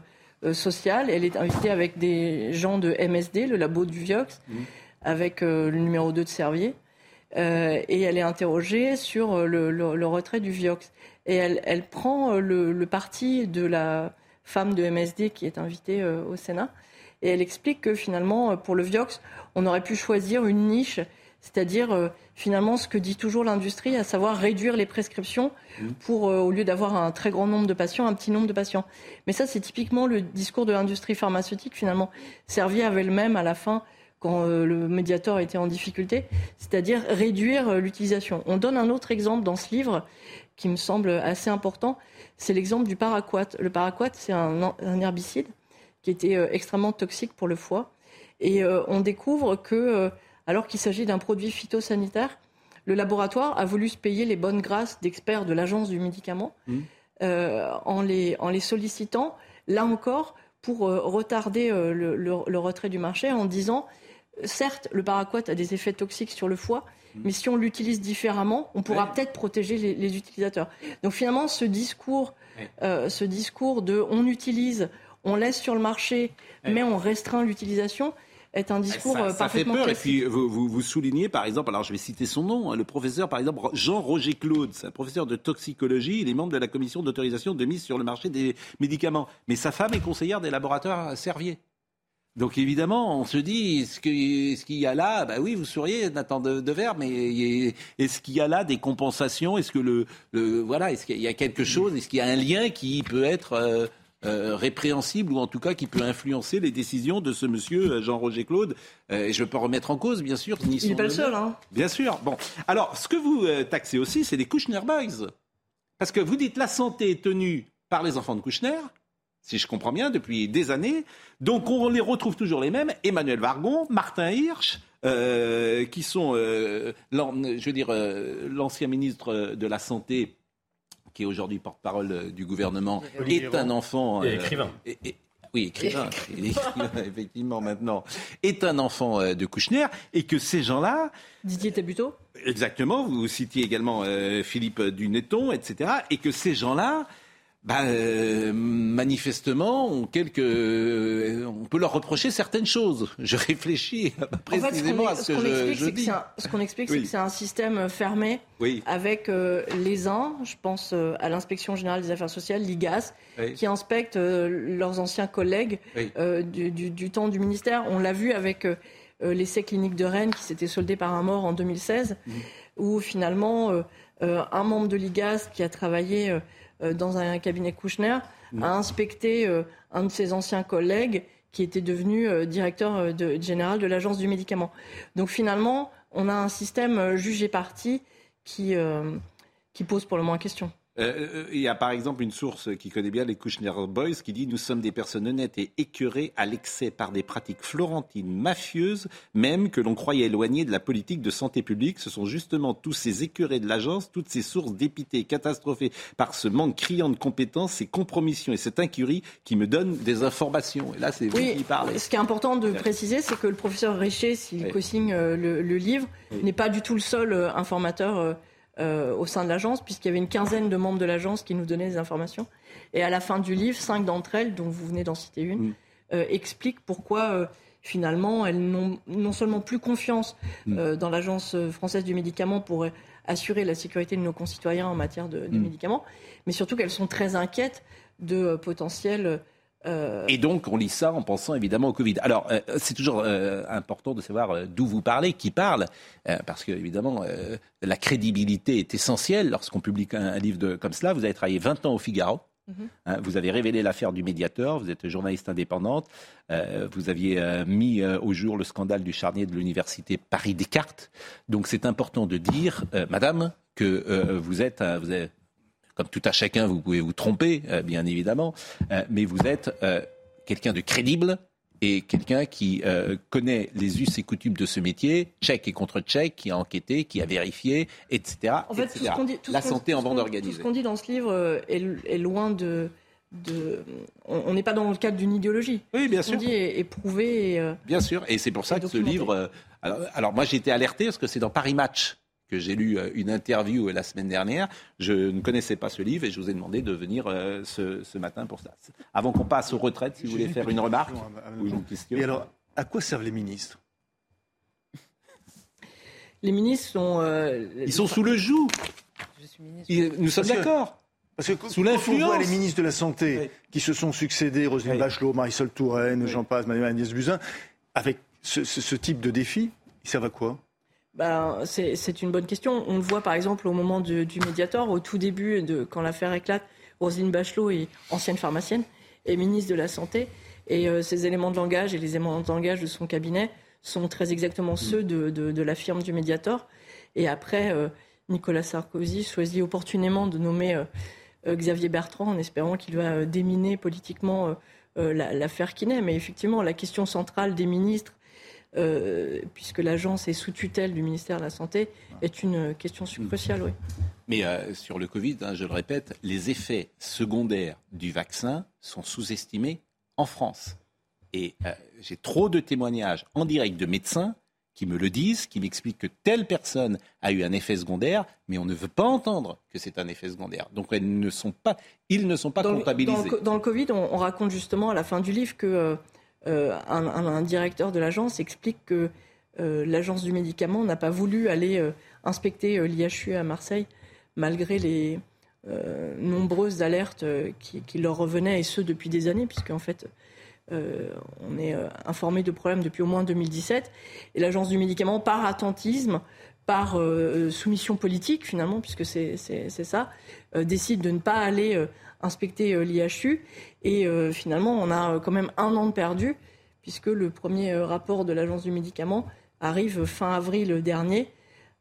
sociales. Elle est invitée avec des gens de MSD, le labo du Vioxx, mmh. avec le numéro 2 de Servier. et elle est interrogée sur le, le retrait du Vioxx et elle, prend euh, le, parti de la femme de MSD qui est invitée euh, au Sénat. Et elle explique que finalement, euh, pour le Vioxx, on aurait pu choisir une niche, c'est-à-dire finalement ce que dit toujours l'industrie, à savoir réduire les prescriptions mmh. pour, au lieu d'avoir un très grand nombre de patients, un petit nombre de patients. Mais ça, c'est typiquement le discours de l'industrie pharmaceutique finalement. Servier avait le même à la fin quand le médiator était en difficulté, c'est-à-dire réduire l'utilisation. On donne un autre exemple dans ce livre qui me semble assez important, c'est l'exemple du paraquat. Le paraquat, c'est un, herbicide qui était euh, extrêmement toxique pour le foie. Et euh, on découvre que, euh, alors qu'il s'agit d'un produit phytosanitaire, le laboratoire a voulu se payer les bonnes grâces d'experts de l'agence du médicament mmh. en, les, en les sollicitant, là encore, pour retarder le, retrait du marché en disant, certes, le paraquat a des effets toxiques sur le foie. Mais si on l'utilise différemment, on pourra peut-être protéger les, utilisateurs. Donc finalement, ce discours, euh, ce discours de on utilise, on laisse sur le marché, mais on restreint l'utilisation, est un discours ça, euh, ça fait peur. Et puis vous, vous, soulignez par exemple, alors je vais citer son nom, hein, le professeur par exemple Jean-Roger Claude, c'est un professeur de toxicologie, il est membre de la commission d'autorisation de mise sur le marché des médicaments. Mais sa femme est conseillère des laboratoires Servier. Donc évidemment, on se dit, est-ce qu'il y a là, bah oui, vous souriez, Nathan de, de Verre, mais est-ce qu'il y a là des compensations? Est-ce que le, voilà, est-ce qu'il y a quelque chose? Est-ce qu'il y a un lien qui peut être euh, euh, répréhensible ou en tout cas qui peut influencer les décisions de ce monsieur euh, Jean-Roger Claude? Et je peux remettre en cause, bien sûr. Ni Il n'est pas le seul, hein. Bien sûr. Bon, alors ce que vous taxez aussi, c'est les Kouchner Boys, parce que vous dites la santé est tenue par les enfants de Kouchner si je comprends bien, depuis des années. Donc on les retrouve toujours les mêmes, Emmanuel Vargon, Martin Hirsch, euh, qui sont, euh, je veux dire, euh, l'ancien ministre de la Santé, qui est aujourd'hui porte-parole du gouvernement, est un enfant... écrivain. oui, écrivain, [laughs] effectivement, maintenant, est un enfant de Kouchner, et que ces gens-là... Didier Tabuteau. Exactement, vous citiez également Philippe Duneton, etc., et que ces gens-là bah, euh, manifestement, on, euh, on peut leur reprocher certaines choses. Je réfléchis précisément à ce, que je, dis. ce qu'on explique, c'est que c'est un système fermé avec euh, les uns, je pense à l'inspection générale des affaires sociales, l'IGAS, qui inspectent leurs anciens collègues du, temps du ministère. On l'a vu avec l'essai clinique de Rennes qui s'était soldé par un mort en 2016, mmh. où finalement un membre de l'IGAS qui a travaillé dans un cabinet Kouchner a inspecté un de ses anciens collègues qui était devenu directeur général de l'agence du médicament. Donc finalement, on a un système jugé parti qui, qui pose pour le moins question. Euh, euh, il y a par exemple une source qui connaît bien les Kushner Boys qui dit Nous sommes des personnes honnêtes et écœurées à l'excès par des pratiques florentines mafieuses, même que l'on croyait éloignées de la politique de santé publique. Ce sont justement tous ces écœurés de l'agence, toutes ces sources dépitées, catastrophées par ce manque criant de compétences, ces compromissions et cette incurie qui me donnent des informations. Et là, c'est vous qui parlez. Ce qui est important de préciser, c'est que le professeur Richer, s'il co-signe euh, le, livre, n'est pas du tout le seul informateur euh, au sein de l'agence, puisqu'il y avait une quinzaine de membres de l'agence qui nous donnaient des informations. Et à la fin du livre, cinq d'entre elles, dont vous venez d'en citer une, mm. euh, expliquent pourquoi euh, finalement elles n'ont non seulement plus confiance mm. dans l'agence française du médicament pour assurer la sécurité de nos concitoyens en matière de, de mm. médicaments, mais surtout qu'elles sont très inquiètes de potentiels euh, Et donc, on lit ça en pensant évidemment au Covid. Alors, euh, c'est toujours euh, important de savoir d'où vous parlez, qui parle, parce que évidemment, la crédibilité est essentielle lorsqu'on publie un, livre de, comme cela. Vous avez travaillé 20 ans au Figaro. Mhm. Hein, vous avez révélé l'affaire du médiateur, vous êtes journaliste indépendante, vous aviez mis au jour le scandale du charnier de l'université Paris-Descartes. Donc c'est important de dire, madame, que vous êtes, vous êtes comme tout à chacun, vous pouvez vous tromper, euh, bien évidemment, euh, mais vous êtes euh, quelqu'un de crédible et quelqu'un qui connaît les us et coutumes de ce métier, tchèque et contre-tchèque, qui a enquêté, qui a vérifié, etc. En fait, la santé en bande organisée. Tout ce qu'on dit dans ce livre est, loin de... De... on n'est pas dans le cadre d'une idéologie. Oui, bien sûr. Ce qu'on dit est, prouvé. bien sûr, et c'est pour ça que ce livre. alors, alors, moi, j'ai été alerté parce que c'est dans Paris Match que j'ai lu euh, une interview euh, la semaine dernière. Je ne connaissais pas ce livre et je vous ai demandé de venir euh, ce, matin pour ça. Avant qu'on passe aux retraites, si vous voulez faire une remarque ou une question. Et alors, à quoi servent les ministres? Les ministres sont. Ils sont sous le joug. nous sommes d'accord. Parce que sous l'influence. On voit les ministres de la Santé qui se sont succédés, Roselyne Bachelot, Marisol Touraine, Jean Paz, Mme Agnès Buzyn, avec ce, ce type de défi, ils servent à quoi? Ben, c'est une bonne question. On le voit par exemple au moment du médiator, au tout début, de, quand l'affaire éclate, Roselyne Bachelot est ancienne pharmacienne et ministre de la Santé. Et euh, ses éléments de langage et les éléments de langage de son cabinet sont très exactement mm. ceux de, la firme du médiator. Et après, euh, Nicolas Sarkozy choisit opportunément de nommer euh, Xavier Bertrand en espérant qu'il va déminer politiquement l'affaire Kiné. Mais effectivement, la question centrale des ministres euh, puisque l'agence est sous tutelle du ministère de la Santé, est une question cruciale. Oui. Mais euh, sur le Covid, hein, je le répète, les effets secondaires du vaccin sont sous-estimés en France. Et euh, j'ai trop de témoignages en direct de médecins qui me le disent, qui m'expliquent que telle personne a eu un effet secondaire, mais on ne veut pas entendre que c'est un effet secondaire. Donc elles ne sont pas, ils ne sont pas comptabilisés. dans, le, Covid, on, raconte justement à la fin du livre que euh, un, directeur de l'agence explique que euh, l'agence du médicament n'a pas voulu aller euh, inspecter l'IHU à Marseille, malgré les nombreuses alertes qui, leur revenaient, et ce depuis des années, puisque en fait, on est informé de problèmes depuis au moins 2017. Et l'agence du médicament, par attentisme, par soumission politique finalement, puisque c'est ça, décide de ne pas aller inspecter euh, l'IHU. Et euh, finalement, on a euh, quand même un an de perdu, puisque le premier rapport de l'Agence du médicament arrive fin avril dernier,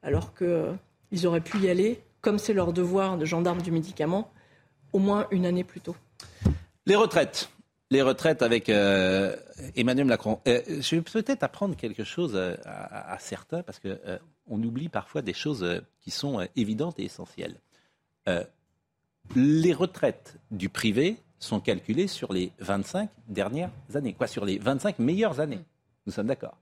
alors qu'ils auraient pu y aller, comme c'est leur devoir de gendarme du médicament, au moins une année plus tôt. Les retraites. Les retraites avec Emmanuel Macron. je vais peut-être apprendre quelque chose à, certains, parce qu'on oublie parfois des choses qui sont évidentes et essentielles les retraites du privé sont calculées sur les 25 dernières années, quoi, sur les 25 meilleures années? Nous sommes d'accord.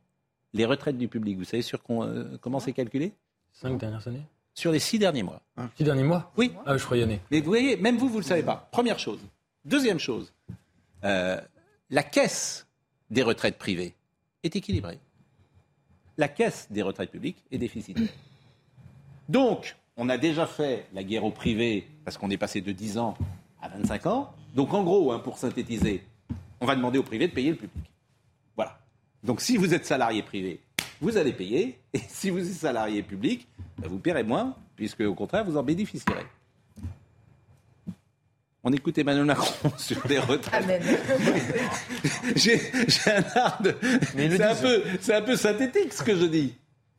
Les retraites du public, vous savez sur euh, comment c'est calculé? Cinq dernières années? Sur les six derniers mois. Six derniers mois? Oui. Ah, je croyais Mais vous voyez, même vous, vous ne le savez pas. Première chose. Deuxième chose, euh, la caisse des retraites privées est équilibrée. La caisse des retraites publiques est déficitaire. Donc, on a déjà fait la guerre au privé parce qu'on est passé de 10 ans à 25 ans. Donc en gros, hein, pour synthétiser, on va demander au privé de payer le public. Voilà. Donc si vous êtes salarié privé, vous allez payer. Et si vous êtes salarié public, bah, vous paierez moins, puisque au contraire, vous en bénéficierez. On écoute Emmanuel Macron [laughs] sur les retraites. [laughs] J'ai un art de. C'est un, un peu synthétique ce que je dis.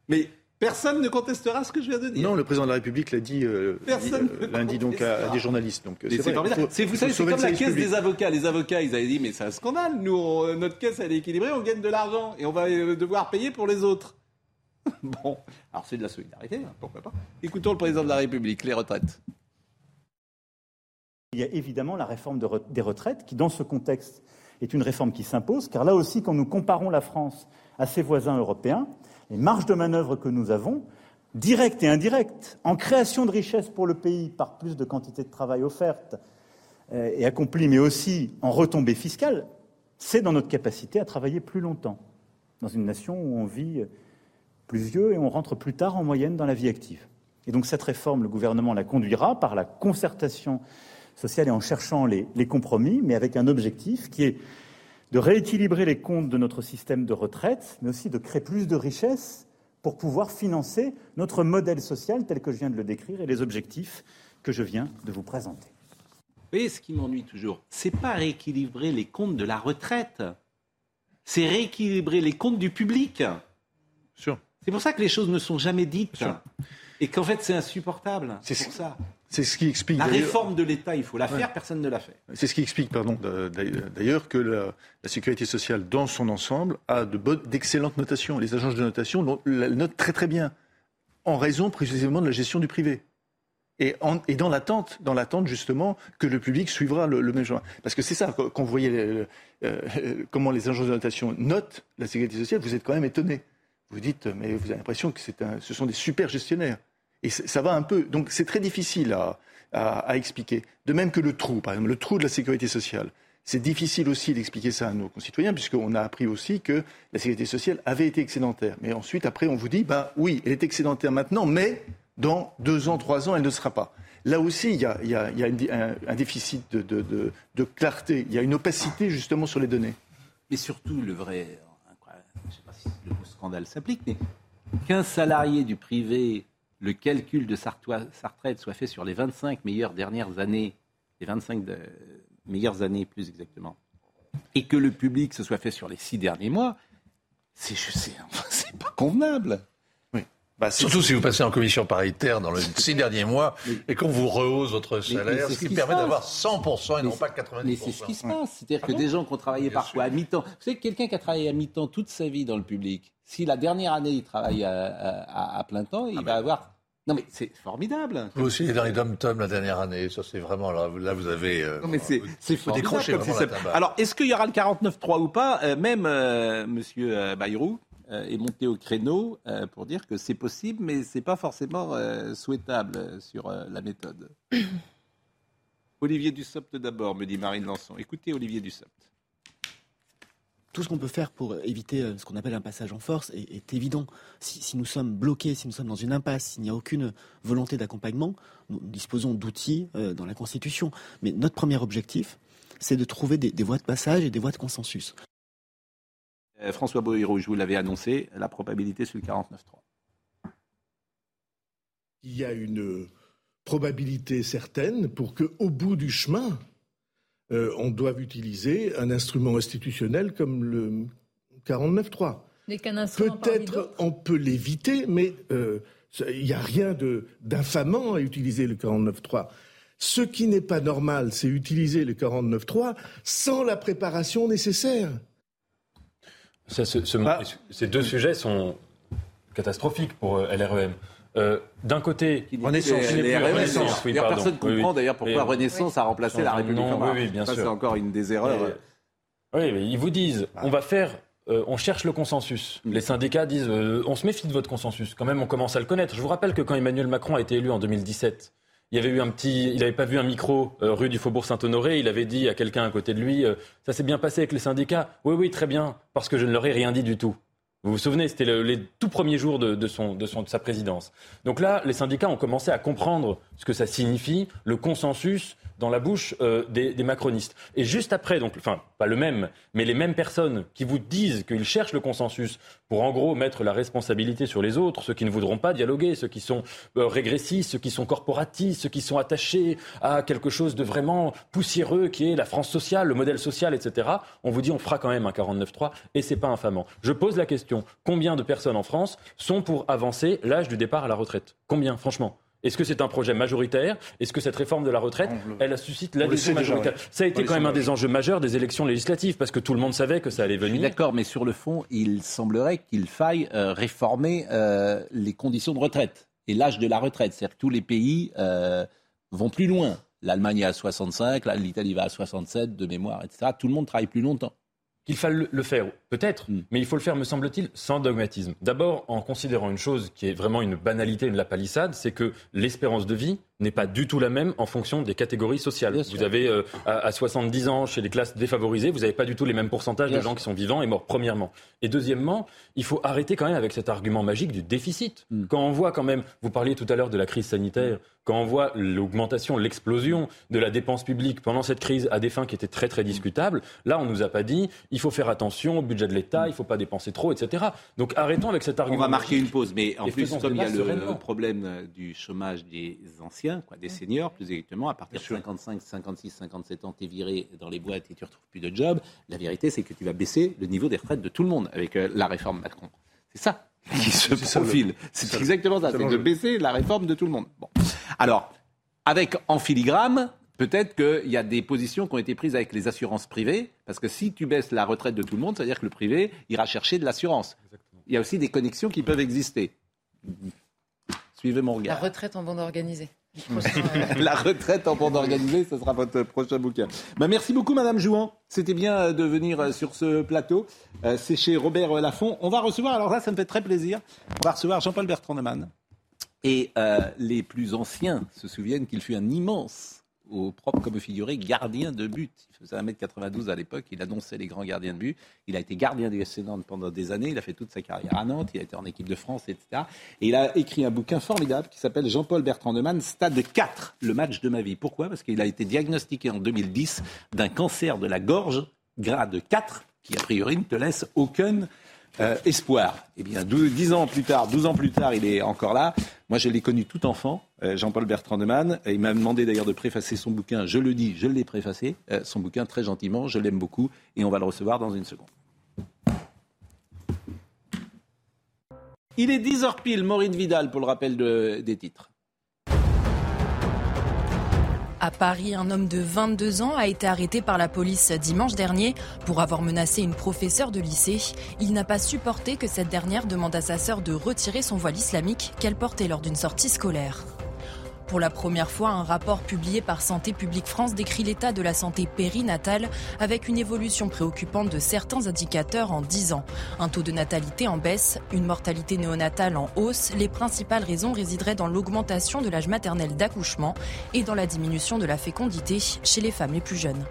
Mais Personne ne contestera ce que je viens de dire. Non, le président de la République l'a dit euh, euh, lundi donc à, des journalistes. Donc c'est vous savez, c'est comme la caisse des avocats. Les avocats, ils avaient dit mais c'est un scandale. Nous, notre caisse elle est équilibrée, on gagne de l'argent et on va euh, devoir payer pour les autres. [laughs] bon, alors c'est de la solidarité, hein, pourquoi pas. Écoutons le président de la République, les retraites. Il y a évidemment la réforme des retraites qui, dans ce contexte, est une réforme qui s'impose, car là aussi, quand nous comparons la France à ses voisins européens, les marges de manœuvre que nous avons, directes et indirectes, en création de richesses pour le pays par plus de quantité de travail offerte euh, et accomplie, mais aussi en retombées fiscales, c'est dans notre capacité à travailler plus longtemps, dans une nation où on vit plus vieux et on rentre plus tard en moyenne dans la vie active. Et donc cette réforme, le gouvernement la conduira par la concertation sociale et en cherchant les, les compromis, mais avec un objectif qui est de rééquilibrer les comptes de notre système de retraite, mais aussi de créer plus de richesses pour pouvoir financer notre modèle social tel que je viens de le décrire et les objectifs que je viens de vous présenter. Vous voyez ce qui m'ennuie toujours C'est pas rééquilibrer les comptes de la retraite, c'est rééquilibrer les comptes du public. C'est pour ça que les choses ne sont jamais dites. Et qu'en fait, c'est insupportable. C'est pour ça. C'est ce qui explique. La réforme de l'État, il faut la faire, personne ne l'a fait. C'est ce qui explique, pardon, d'ailleurs, que la, sécurité sociale, dans son ensemble, a d'excellentes notations. Les agences de notation la notent très très bien, en raison précisément de la gestion du privé. Et, et dans l'attente, dans l'attente justement que le public suivra le, même chemin. Parce que c'est ça, quand vous voyez euh, comment les agences de notation notent la sécurité sociale, vous êtes quand même étonné. Vous dites, mais vous avez l'impression que un, ce sont des super gestionnaires. Et ça va un peu. Donc c'est très difficile à, expliquer. De même que le trou, par exemple, le trou de la sécurité sociale. C'est difficile aussi d'expliquer ça à nos concitoyens, puisqu'on a appris aussi que la sécurité sociale avait été excédentaire. Mais ensuite, après, on vous dit, bah oui, elle est excédentaire maintenant, mais dans deux ans, trois ans, elle ne sera pas. Là aussi, il y a, un, déficit de, de, clarté, il y a une opacité justement sur les données. Mais surtout, le vrai, je ne sais pas si le scandale s'applique, mais qu'un salarié du privé le calcul de sa retraite soit fait sur les 25 meilleures dernières années, les 25 meilleures années plus exactement, et que le public se soit fait sur les six derniers mois, c'est [laughs] c'est pas convenable. Bah, Surtout si vous passez en commission paritaire dans les [laughs] six derniers mois et qu'on vous rehausse votre salaire, ce qui, permet d'avoir 100% et non pas 90%. Mais c'est ce qui se passe. C'est-à-dire que des gens qui ont travaillé parfois à mi-temps. Vous savez, quelqu'un qui a travaillé à mi-temps toute sa vie dans le public, si la dernière année il travaille à, plein temps, il ah va ben. avoir non mais c'est formidable. Vous aussi dans les dom-toms la dernière année, ça c'est vraiment là, là vous avez. Euh, non mais c'est c'est formidable. Alors est-ce qu'il y aura le 49-3 ou pas euh, Même euh, Monsieur Bayrou? Est monté au créneau pour dire que c'est possible, mais c'est pas forcément souhaitable sur la méthode. [coughs] Olivier Dussopt d'abord, me dit Marine Lançon. Écoutez Olivier Dussopt tout ce qu'on peut faire pour éviter euh, ce qu'on appelle un passage en force est, évident. Si, nous sommes bloqués, si nous sommes dans une impasse, s'il n'y a aucune volonté d'accompagnement, nous disposons d'outils euh, dans la Constitution. Mais notre premier objectif, c'est de trouver des, voies de passage et des voies de consensus. Euh, François Bohéro, je vous l'avais annoncé, la probabilité sur le 49-3. Il y a une probabilité certaine pour qu'au bout du chemin, euh, on doit utiliser un instrument institutionnel comme le 49.3. Peut-être on peut l'éviter, mais euh, il n'y a rien d'infamant à utiliser le 49.3. Ce qui n'est pas normal, c'est utiliser le 49.3 sans la préparation nécessaire. Ah. Ces deux sujets sont catastrophiques pour euh, LREM. Euh, d'un côté, Renaissance, Renaissance. personne ne comprend d'ailleurs pourquoi Renaissance a remplacé la République en marche. Oui, bien Ça, c'est encore une des erreurs. oui, mais ils vous disent, on va faire euh, on cherche le consensus. Les syndicats disent euh, on se méfie de votre consensus. Quand même, on commence à le connaître. Je vous rappelle que quand Emmanuel Macron a été élu en 2017, il avait eu un petit, il n'avait pas vu un micro rue du Faubourg Saint-Honoré. Il avait dit à quelqu'un à côté de lui ça s'est bien passé avec les syndicats. Oui, oui, très bien, parce que je ne leur ai rien dit du tout. Vous vous souvenez, c'était les tout premiers jours de, son, de, sa présidence. Donc là, les syndicats ont commencé à comprendre ce que ça signifie, le consensus dans la bouche euh, des, macronistes. Et juste après, donc, enfin, pas le même, mais les mêmes personnes qui vous disent qu'ils cherchent le consensus pour en gros mettre la responsabilité sur les autres, ceux qui ne voudront pas dialoguer, ceux qui sont euh, régressistes, ceux qui sont corporatistes, ceux qui sont attachés à quelque chose de vraiment poussiéreux qui est la France sociale, le modèle social, etc. On vous dit on fera quand même un 49-3 et c'est pas infamant. Je pose la question combien de personnes en France sont pour avancer l'âge du départ à la retraite? Combien, franchement? Est-ce que c'est un projet majoritaire? Est-ce que cette réforme de la retraite, elle suscite l'adhésion majoritaire? Ça a été quand même un des enjeux majeurs des élections législatives, parce que tout le monde savait que ça allait venir. D'accord, mais sur le fond, il semblerait qu'il faille euh, réformer euh, les conditions de retraite et l'âge de la retraite. C'est-à-dire que tous les pays euh, vont plus loin. L'Allemagne est à 65, l'Italie va à 67 de mémoire, etc. Tout le monde travaille plus longtemps. Qu'il faille le faire, peut-être, Hmm. mais il faut le faire, me semble-t-il, sans dogmatisme. D'abord, en considérant une chose qui est vraiment une banalité de la palissade, c'est que l'espérance de vie n'est pas du tout la même en fonction des catégories sociales. Vous avez euh, à, à 70 ans chez les classes défavorisées, vous n'avez pas du tout les mêmes pourcentages Bien de gens qui sont vivants et morts, premièrement. Et deuxièmement, il faut arrêter quand même avec cet argument magique du déficit. Hmm. Quand on voit quand même, vous parliez tout à l'heure de la crise sanitaire, quand on voit l'augmentation, l'explosion de la dépense publique pendant cette crise à des fins qui étaient très très discutables, là on nous a pas dit il faut faire attention au budget de l'État, il faut pas dépenser trop, etc. Donc arrêtons avec cet On argument. va marquer une pause, mais en plus, comme il y a le, problème euh, du chômage des anciens, quoi, des seniors, plus exactement, à partir de 55, 56, 57 ans, tu es viré dans les boîtes et tu retrouves plus de job. La vérité, c'est que tu vas baisser le niveau des retraites de tout le monde avec euh, la réforme Macron. C'est ça [laughs] qui se profile. c'est exactement ça, c'est de baisser la réforme de tout le monde. Bon. Alors, avec en filigrane, peut-être qu'il y a des positions qui ont été prises avec les assurances privées, parce que si tu baisses la retraite de tout le monde, c'est-à-dire que le privé ira chercher de l'assurance. Il y a aussi des connexions qui peuvent exister. Suivez mon La regard. retraite en bande organisée. [laughs] Prochain, La retraite en bande organisée, ce sera votre prochain bouquin. Bah, merci beaucoup, Madame Jouan. C'était bien euh, de venir euh, sur ce plateau. Euh, C'est chez Robert Laffont. On va recevoir, alors là, ça me fait très plaisir, on va recevoir Jean-Paul Bertrand de Man. Et euh, les plus anciens se souviennent qu'il fut un immense, au propre comme figuré, gardien de but. Il faisait 1m92 à l'époque, il annonçait les grands gardiens de but. Il a été gardien du FC Nantes pendant des années, il a fait toute sa carrière à Nantes, il a été en équipe de France, etc. Et il a écrit un bouquin formidable qui s'appelle Jean-Paul Bertrand de Man, Stade 4, le match de ma vie. Pourquoi? Parce qu'il a été diagnostiqué en 2010 d'un cancer de la gorge, grade 4, qui a priori ne te laisse aucun euh, espoir. Eh bien, 12, 10 ans plus tard, 12 ans plus tard, il est encore là. Moi, je l'ai connu tout enfant, euh, Jean-Paul Bertrand de Man. Il m'a demandé d'ailleurs de préfacer son bouquin. Je le dis, je l'ai préfacé, euh, son bouquin très gentiment. Je l'aime beaucoup et on va le recevoir dans une seconde. Il est 10h pile, Maureen Vidal pour le rappel de- des titres. À Paris, un homme de 22 ans a été arrêté par la police dimanche dernier pour avoir menacé une professeure de lycée. Il n'a pas supporté que cette dernière demande à sa sœur de retirer son voile islamique qu'elle portait lors d'une sortie scolaire. Pour la première fois, un rapport publié par Santé publique France décrit l'état de la santé périnatale avec une évolution préoccupante de certains indicateurs en 10 ans. Un taux de natalité en baisse, une mortalité néonatale en hausse. Les principales raisons résideraient dans l'augmentation de l'âge maternel d'accouchement et dans la diminution de la fécondité chez les femmes les plus jeunes.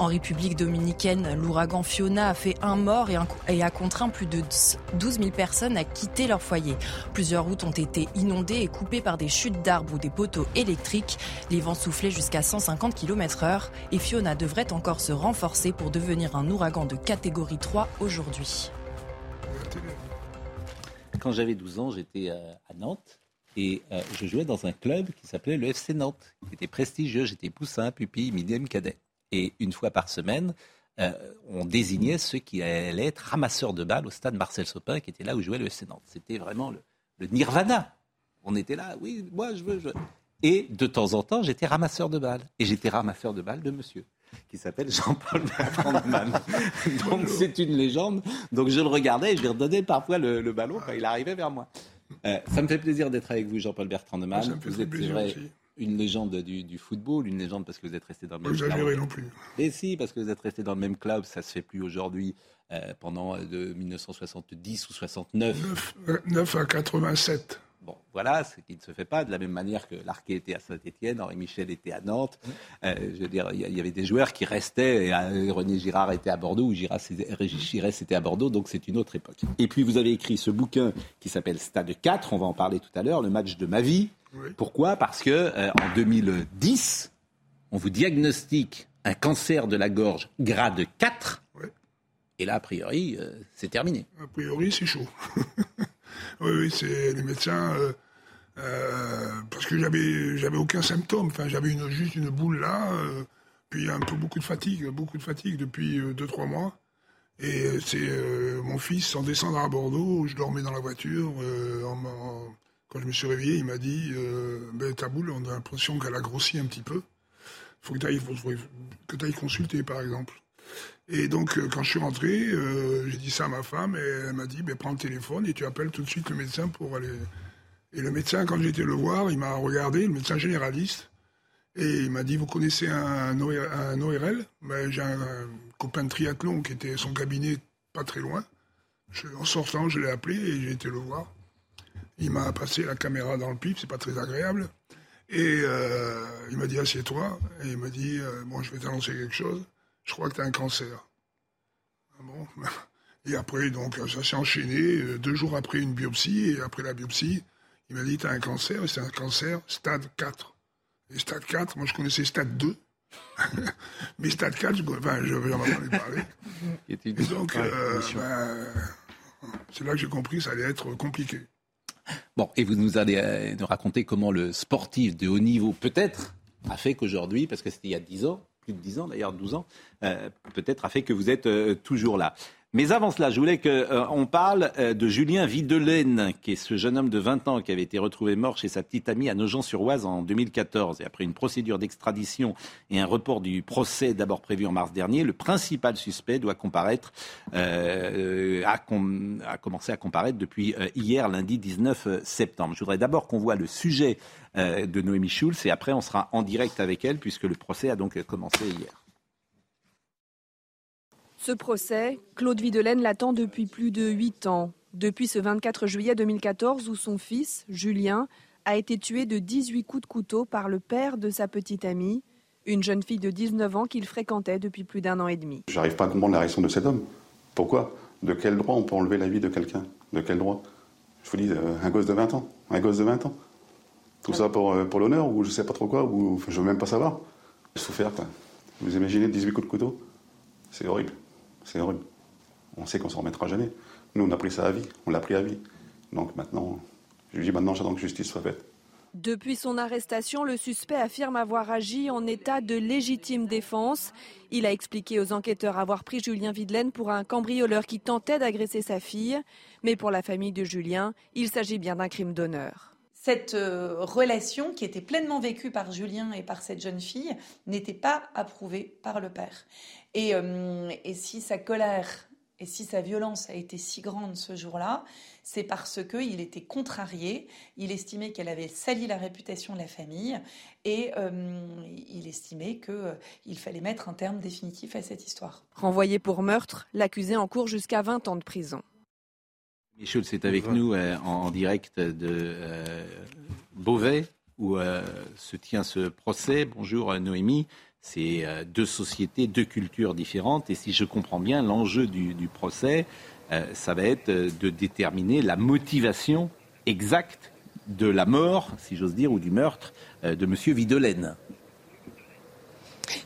En République dominicaine, l'ouragan Fiona a fait un mort et, a contraint plus de 12 000 personnes à quitter leur foyer. Plusieurs routes ont été inondées et coupées par des chutes d'arbres ou des poteaux électriques. Les vents soufflaient jusqu'à 150 km heure et Fiona devrait encore se renforcer pour devenir un ouragan de catégorie 3 aujourd'hui. Quand j'avais 12 ans, j'étais euh, à Nantes et euh, je jouais dans un club qui s'appelait le FC Nantes, qui était prestigieux. J'étais poussin, pupille, millième cadet. Et une fois par semaine, euh, on désignait ceux qui allaient être ramasseurs de balles au stade Marcel Sopin, qui était là où jouait le FC Nantes. C'était vraiment le, le nirvana. On était là, oui, moi je veux. je. Et de temps en temps, j'étais ramasseur de balles. Et j'étais ramasseur de balles de monsieur, qui s'appelle Jean-Paul Bertrand de Man. [laughs] Donc c'est une légende. Donc je le regardais et je lui redonnais parfois le, le ballon quand il arrivait vers moi. Euh, ça me fait plaisir d'être avec vous, Jean-Paul Bertrand de Man. Fait vous êtes, vrai. Une légende du, du football, une légende parce que vous êtes resté dans le même club. non plus. Mais si, parce que vous êtes resté dans le même club, ça se fait plus aujourd'hui. euh, pendant euh, de 1970 ou 69. 9, 9 à 87. Bon, voilà, ce qui ne se fait pas de la même manière que Larquet était à Saint-Etienne, Henri Michel était à Nantes. Euh, je veux dire, il y, avait des joueurs qui restaient. Et, euh, René Girard était à Bordeaux ou Régis Giresse était à Bordeaux, donc c'est une autre époque. Et puis vous avez écrit ce bouquin qui s'appelle Stade 4, on va en parler tout à l'heure, le match de ma vie. Pourquoi? Parce que euh, en 2010, on vous diagnostique un cancer de la gorge grade 4. Et là, a priori, c'est terminé. A priori, c'est chaud. [laughs] Oui, oui, c'est les médecins. Euh, euh, parce que j'avais, j'avais aucun symptôme. Enfin, j'avais juste une boule là, euh, puis un peu beaucoup de fatigue, beaucoup de fatigue depuis 2-3 mois. Et c'est mon fils, en descendant à Bordeaux, je dormais dans la voiture. quand je me suis réveillé, il m'a dit ben, Ta boule, on a l'impression qu'elle a grossi un petit peu. Il faut que tu ailles, ailles consulter, par exemple. Et donc, euh, quand je suis rentré, euh, j'ai dit ça à ma femme et elle m'a dit, ben, prends le téléphone et tu appelles tout de suite le médecin pour aller. Et le médecin, quand j'étais le voir, il m'a regardé, le médecin généraliste, et il m'a dit, vous connaissez un, ORL ben, J'ai un, copain de triathlon qui était son cabinet pas très loin. en sortant, je l'ai appelé et j'ai été le voir. Il m'a passé la caméra dans le pipe, c'est pas très agréable. Et euh, il m'a dit, assieds-toi. Et il m'a dit, bon, je vais t'annoncer quelque chose je crois que tu as un cancer. Ah bon? [laughs] Et après, donc, ça s'est enchaîné. Euh, deux jours après une biopsie, et après la biopsie, il m'a dit, tu as un cancer, et c'est un cancer stade 4. Et stade 4, moi je connaissais stade 2. [laughs] Mais stade 4, je, enfin, je vais en parler. [laughs] Et donc, euh, ben, c'est là que j'ai compris que ça allait être compliqué. Bon, et vous nous allez euh, nous raconter comment le sportif de haut niveau, peut-être, a fait qu'aujourd'hui, parce que c'était il y a 10 ans, plus de 10 ans d'ailleurs, 12 ans, euh, peut-être a fait que vous êtes euh, toujours là. Mais avant cela, je voulais qu'on euh, parle de Julien Videlaine, qui est ce jeune homme de 20 ans qui avait été retrouvé mort chez sa petite amie à Nogent-sur-Oise en 2014. Et après une procédure d'extradition et un report du procès d'abord prévu en mars dernier, le principal suspect doit comparaître, a, commencé à comparaître depuis hier, lundi 19 septembre. Je voudrais d'abord qu'on voit le sujet de Noémie Schulz et après on sera en direct avec elle puisque le procès a donc commencé hier. Ce procès, Claude Videlaine l'attend depuis plus de 8 ans. Depuis ce 24 juillet 2014 où son fils, Julien, a été tué de 18 coups de couteau par le père de sa petite amie, une jeune fille de 19 ans qu'il fréquentait depuis plus d'un an et demi. J'arrive pas à comprendre la réaction de cet homme. Pourquoi? De quel droit on peut enlever la vie de quelqu'un? De quel droit? Je vous dis, euh, un gosse de 20 ans. Un gosse de 20 ans. Tout ça pour, euh, pour l'honneur ou je sais pas trop quoi, ou je veux même pas savoir. Souffert, quoi. Vous imaginez 18 coups de couteau? C'est horrible. C'est horrible. On sait qu'on s'en remettra jamais. Nous, on a pris ça à vie. On l'a pris à vie. Donc maintenant, je lui dis maintenant, j'attends que justice soit faite. Depuis son arrestation, le suspect affirme avoir agi en état de légitime défense. Il a expliqué aux enquêteurs avoir pris Julien Videlaine pour un cambrioleur qui tentait d'agresser sa fille. Mais pour la famille de Julien, il s'agit bien d'un crime d'honneur. Cette euh, relation qui était pleinement vécue par Julien et par cette jeune fille n'était pas approuvée par le père. Euh, et, si sa colère et si sa violence a été si grande ce jour-là, c'est parce qu'il était contrarié, il estimait qu'elle avait sali la réputation de la famille et euh, il estimait qu'il euh, fallait mettre un terme définitif à cette histoire. Renvoyé pour meurtre, l'accusé encourt jusqu'à 20 ans de prison. Michel, c'est avec nous en, direct de Beauvais où se tient ce procès. Bonjour Noémie. C'est euh, deux sociétés, deux cultures différentes. Et si je comprends bien, l'enjeu du, procès, euh, ça va être euh, de déterminer la motivation exacte de la mort, si j'ose dire, ou du meurtre de M. Videlaine.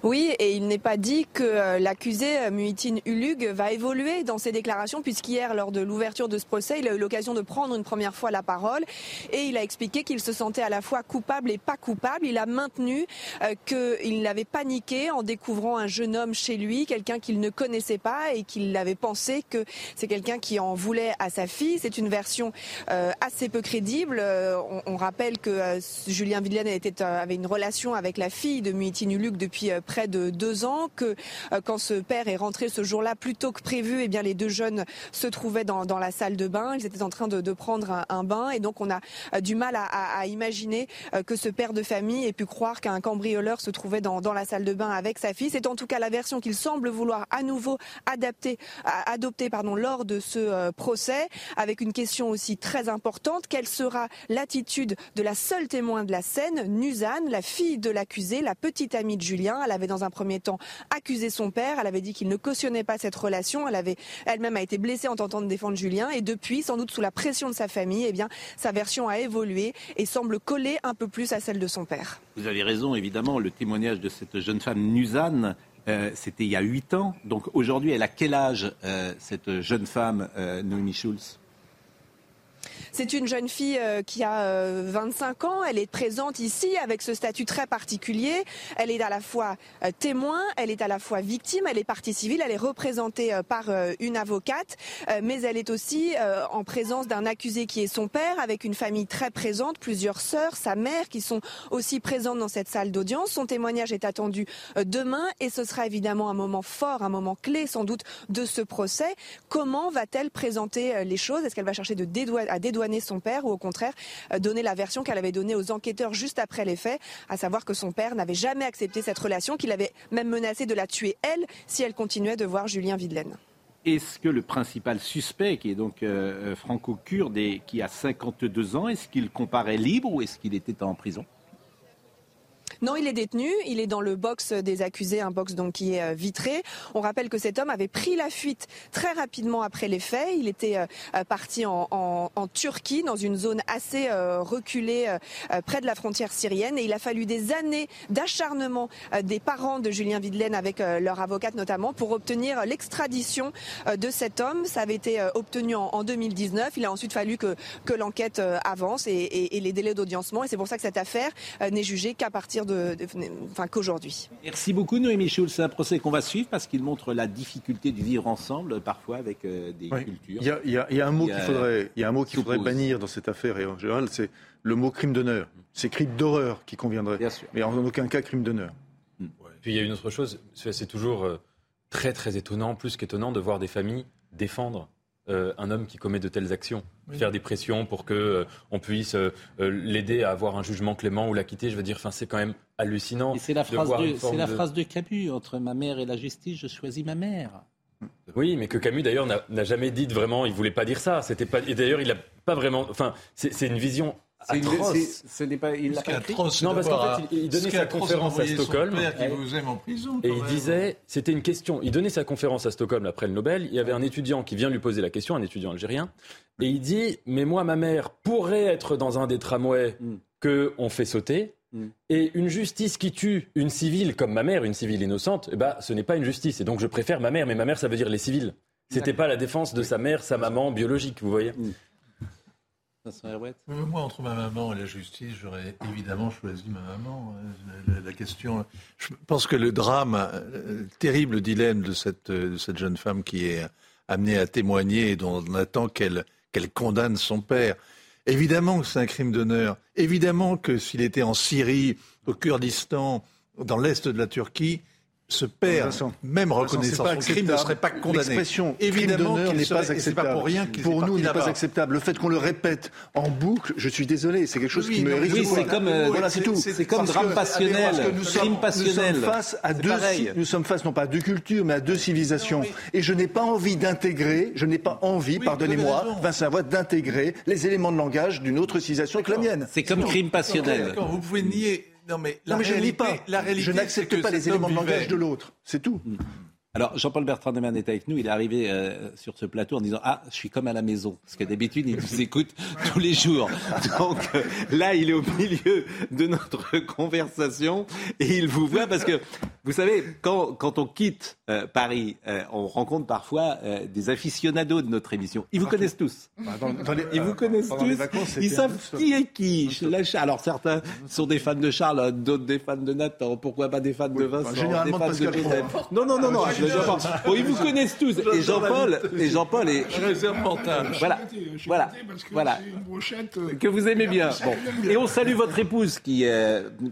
Oui, et il n'est pas dit que euh, l'accusé euh, Muhitine Ulug va évoluer dans ses déclarations, puisqu'hier, lors de l'ouverture de ce procès, il a eu l'occasion de prendre une première fois la parole et il a expliqué qu'il se sentait à la fois coupable et pas coupable. Il a maintenu euh, qu'il avait paniqué en découvrant un jeune homme chez lui, quelqu'un qu'il ne connaissait pas et qu'il avait pensé que c'est quelqu'un qui en voulait à sa fille. C'est une version assez peu crédible. On, rappelle que Julien Villene avait une relation avec la fille de Muhitine Ulug depuis près près de deux ans, que quand ce père est rentré ce jour-là plus tôt que prévu, eh bien les deux jeunes se trouvaient dans, la salle de bain. Ils étaient en train de, prendre un, bain et donc on a du mal à, imaginer que ce père de famille ait pu croire qu'un cambrioleur se trouvait dans, la salle de bain avec sa fille. C'est en tout cas la version qu'il semble vouloir à nouveau adapter, adopter lors de ce procès, avec une question aussi très importante quelle sera l'attitude de la seule témoin de la scène, Nuzanne, la fille de l'accusé, la petite amie de Julien? Elle avait dans un premier temps accusé son père. Elle avait dit qu'il ne cautionnait pas cette relation. Elle avait elle-même a été blessée en tentant de défendre Julien. Et depuis, sans doute sous la pression de sa famille, eh sa version a évolué et semble coller un peu plus à celle de son père. Vous avez raison, évidemment. Le témoignage de cette jeune femme, Nuzanne, euh, c'était il y a huit ans. Donc aujourd'hui, elle a quel âge, euh, cette jeune femme, euh, Noémie Schulz? C'est une jeune fille euh, qui a 25 euh, ans. Elle est présente ici avec ce statut très particulier. Elle est à la fois euh, témoin, elle est à la fois victime, elle est partie civile, elle est représentée par une avocate, mais elle est aussi en présence d'un accusé qui est son père, avec une famille très présente, plusieurs sœurs, sa mère qui sont aussi présentes dans cette salle d'audience. Son témoignage est attendu demain et ce sera évidemment un moment fort, un moment clé sans doute de ce procès. Comment va-t-elle présenter les choses? Est-ce qu'elle va chercher de à dédouaner son père ou au contraire euh, donner la version qu'elle avait donnée aux enquêteurs juste après les faits, à savoir que son père n'avait jamais accepté cette relation, qu'il avait même menacé de la tuer elle si elle continuait de voir Julien Videlaine. Est-ce que le principal suspect, qui est donc euh, euh, franco-kurde et qui a 52 ans, est-ce qu'il comparait libre ou est-ce qu'il était en prison? Non, il est détenu. Il est dans le box des accusés, un box donc qui est euh, vitré. On rappelle que cet homme avait pris la fuite très rapidement après les faits. Il était euh, euh, parti en, Turquie, dans une zone assez reculée près de la frontière syrienne. Et il a fallu des années d'acharnement des parents de Julien Videlaine avec leur avocate notamment pour obtenir l'extradition de cet homme. Ça avait été obtenu en, 2019. Il a ensuite fallu que, l'enquête avance et, et les délais d'audiencement. Et c'est pour ça que cette affaire n'est jugée qu'à partir de enfin, qu'aujourd'hui. Merci beaucoup Noémie Schulz. C'est un procès qu'on va suivre parce qu'il montre la difficulté de vivre ensemble parfois avec euh, des cultures. Il y, a, un mot qu'il faudrait, il y a un mot qu'il faudrait bannir dans cette affaire et en général, c'est le mot crime d'honneur. C'est crime d'horreur qui conviendrait. Bien sûr. Mais en aucun cas crime d'honneur. Puis il y a une autre chose, c'est toujours euh, très très étonnant, plus qu'étonnant, de voir des familles défendre euh, un homme qui commet de telles actions Faire des pressions pour que euh, on puisse euh, l'aider à avoir un jugement clément ou l'acquitter, je veux dire, c'est quand même hallucinant. C'est la, phrase de, c'est la phrase de Camus entre ma mère et la justice, je choisis ma mère. Oui, mais que Camus d'ailleurs n'a jamais dit vraiment, il voulait pas dire ça. C'était pas. Et d'ailleurs, il n'a pas vraiment. Enfin, c'est une vision ce n'est pas, il l'a pas Non, parce qu'en fait, il, donnait sa conférence à Stockholm. Qui vous aime en prison, et il disait, c'était une question. Il donnait sa conférence à Stockholm après le Nobel. Il y avait un étudiant qui vient lui poser la question, un étudiant algérien, et il dit, mais moi, ma mère pourrait être dans un des tramways mm. que on fait sauter. Mm. Et une justice qui tue une civile comme ma mère, une civile innocente, eh ben, ce n'est pas une justice. Et donc je préfère ma mère, mais ma mère, ça veut dire les civils. C'était pas la défense de sa mère, sa maman biologique, vous voyez. Mm. Moi, entre ma maman et la justice, j'aurais évidemment choisi ma maman. Hein. La, question, je pense que le drame, euh, le terrible dilemme de cette, de cette jeune femme qui est amenée à témoigner et dont on attend qu'elle qu'elle condamne son père. Évidemment que c'est un crime d'honneur. Évidemment que s'il était en Syrie, au Kurdistan, dans l'est de la Turquie, ce père, même reconnaissant son crime, ne serait pas condamné. L'expression évidemment n'est pas acceptable. Pas pour rien pour nous, n'est pas acceptable. Le fait qu'on le répète en boucle, je suis désolé, c'est quelque chose qui me Oui, c'est comme, euh, voilà, c'est tout. C'est comme drame passionnel, crime passionnel. Nous sommes face à deux, nous sommes face non pas à deux cultures, mais à deux civilisations. Et je n'ai pas envie d'intégrer, je n'ai pas envie, pardonnez-moi, Vincent Voix, d'intégrer les éléments de langage d'une autre civilisation que la mienne. C'est comme crime passionnel. Vous pouvez nier non, mais, la je ne pas. La réalité, je n'accepte pas les éléments de langage de l'autre. C'est tout. Alors, Jean-Paul Bertrand Deman est avec nous. Il est arrivé euh, sur ce plateau en disant Ah, je suis comme à la maison. Parce que d'habitude, il nous écoute tous les jours. Donc euh, là, il est au milieu de notre conversation et il vous voit parce que, vous savez, quand, quand on quitte euh, Paris, on rencontre parfois des aficionados de notre émission. Ils vous connaissent tous. Bah, ils vous connaissent tous. ils savent qui est qui. Alors, certains sont des fans de Charles, d'autres des fans de Nathan. Pourquoi pas des fans de Vincent Généralement, des fans de Joseph. Non, non, non, non. Bon, ils vous connaissent tous. Et Jean-Paul, et Jean-Paul est Voilà, voilà, voilà. Euh, que vous aimez bien. Bon. Et on salue votre épouse qui,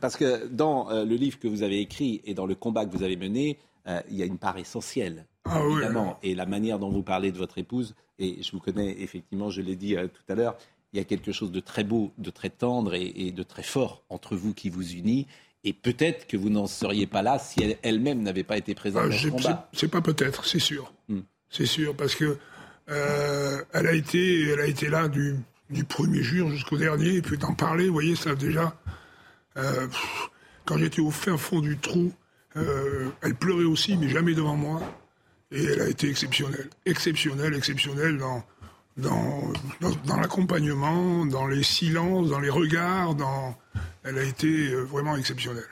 parce que dans euh, le livre que vous avez écrit et dans le combat que vous avez mené, euh, il y a une part essentielle. Ah évidemment. Et la manière dont vous parlez de votre épouse, et je vous connais effectivement, je l'ai dit tout à l'heure, il y a quelque chose de très beau, de très tendre et, de très fort entre vous qui vous unit. Et peut-être que vous n'en seriez pas là si elle-même n'avait pas été présente ah, dans. C'est pas peut-être, c'est sûr. Hmm. C'est sûr, parce que euh, elle, a été, elle a été là du, premier jour jusqu'au dernier. Et puis d'en parler, vous voyez, ça déjà. Euh, quand j'étais au fin fond du trou, euh, elle pleurait aussi, mais jamais devant moi. Et elle a été exceptionnelle. Exceptionnelle, exceptionnelle dans, dans, dans, l'accompagnement, dans les silences, dans les regards. Dans... Elle a été euh, vraiment exceptionnelle.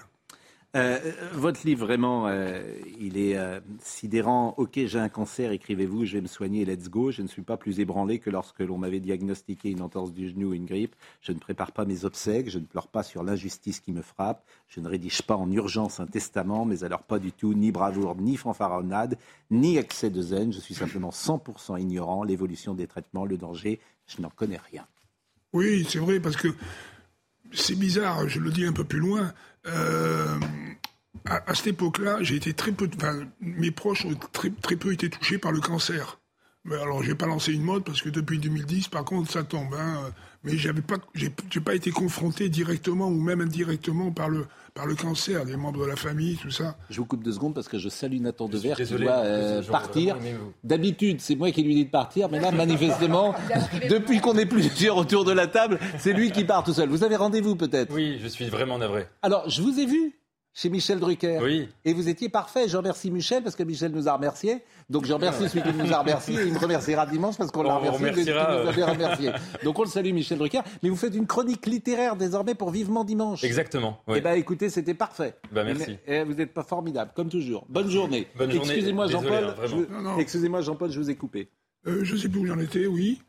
Euh, votre livre, vraiment, euh, il est sidérant. Ok, j'ai un cancer, écrivez-vous, je vais me soigner, let's go. Je ne suis pas plus ébranlé que lorsque l'on m'avait diagnostiqué une entorse du genou ou une grippe. Je ne prépare pas mes obsèques, je ne pleure pas sur l'injustice qui me frappe. Je ne rédige pas en urgence un testament, mais alors pas du tout, ni bravoure, ni fanfaronnade, ni excès de zen. Je suis simplement 100% ignorant. L'évolution des traitements, le danger, je n'en connais rien. Oui, c'est vrai, parce que c'est bizarre, je le dis un peu plus loin. Euh, à, cette époque-là, j'ai été très peu, mes proches ont très, peu été touchés par le cancer. Mais alors, j'ai pas lancé une mode parce que depuis 2010, par contre, ça tombe. Hein. Mais j'avais pas, j'ai pas été confronté directement ou même indirectement par le, par le cancer des membres de la famille, tout ça. Je vous coupe deux secondes parce que je salue Nathan Devers qui doit euh, partir. D'habitude, c'est moi qui lui dis de partir, mais là, manifestement, [laughs] depuis qu'on est plusieurs autour de la table, c'est lui qui part tout seul. Vous avez rendez-vous peut-être? Oui, je suis vraiment navré. Alors, je vous ai vu chez Michel Drucker. Oui. Et vous étiez parfait. Je remercie Michel parce que Michel nous a remerciés. Donc je remercie celui qui nous a remerciés et il me remerciera dimanche parce qu'on l'a remercié. remercié. Donc on le salue Michel Drucker. Mais vous faites une chronique littéraire désormais pour Vivement Dimanche. Exactement. Eh bien écoutez, c'était parfait. Ben, merci. Et eh, vous n'êtes pas formidable, comme toujours. Bonne journée. Bonne journée. Excusez-moi Jean-Paul. Excusez-moi Jean-Paul, je vous ai coupé. Euh, je ne sais plus où j'en étais, oui.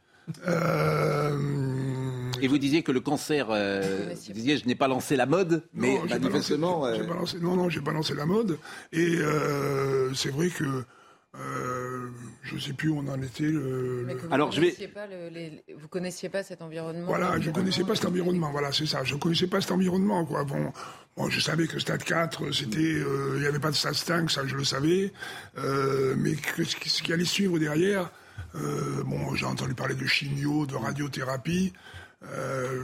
Euh... Et vous disiez que le cancer, euh, vous disiez, je n'ai pas lancé la mode, mais manifestement. Euh, non, non, j'ai pas lancé la mode. Et euh, c'est vrai que je ne sais plus où on en était. Alors, je vais. Pas Vous connaissiez pas cet environnement Voilà, je ne connaissais pas cet environnement. Voilà, c'est ça. Je ne connaissais pas cet environnement. Quoi. Bon, bon, je savais que Stade 4, c'était, il n'y avait pas de Stade 5, ça je le savais. mais ce qui allait suivre derrière, bon, j'ai entendu parler de chimio, de radiothérapie. Euh,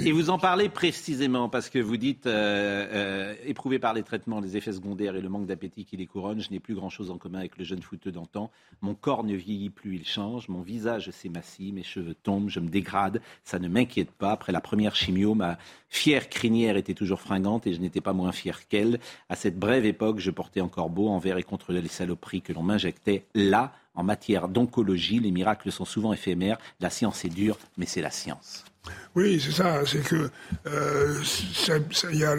Et vous en parlez précisément parce que vous dites, euh, euh, éprouvé par les traitements, les effets secondaires et le manque d'appétit qui les couronne, je n'ai plus grand-chose en commun avec le jeune footeux d'antan. Mon corps ne vieillit plus, il change. Mon visage s'émassie, mes cheveux tombent, je me dégrade. Ça ne m'inquiète pas. Après la première chimio, ma fière crinière était toujours fringante et je n'étais pas moins fier qu'elle. À cette brève époque, je portais encore beau envers et contre les saloperies que l'on m'injectait. Là, en matière d'oncologie, les miracles sont souvent éphémères. La science est dure, mais c'est la science. Oui, c'est ça. C'est que euh, il y a,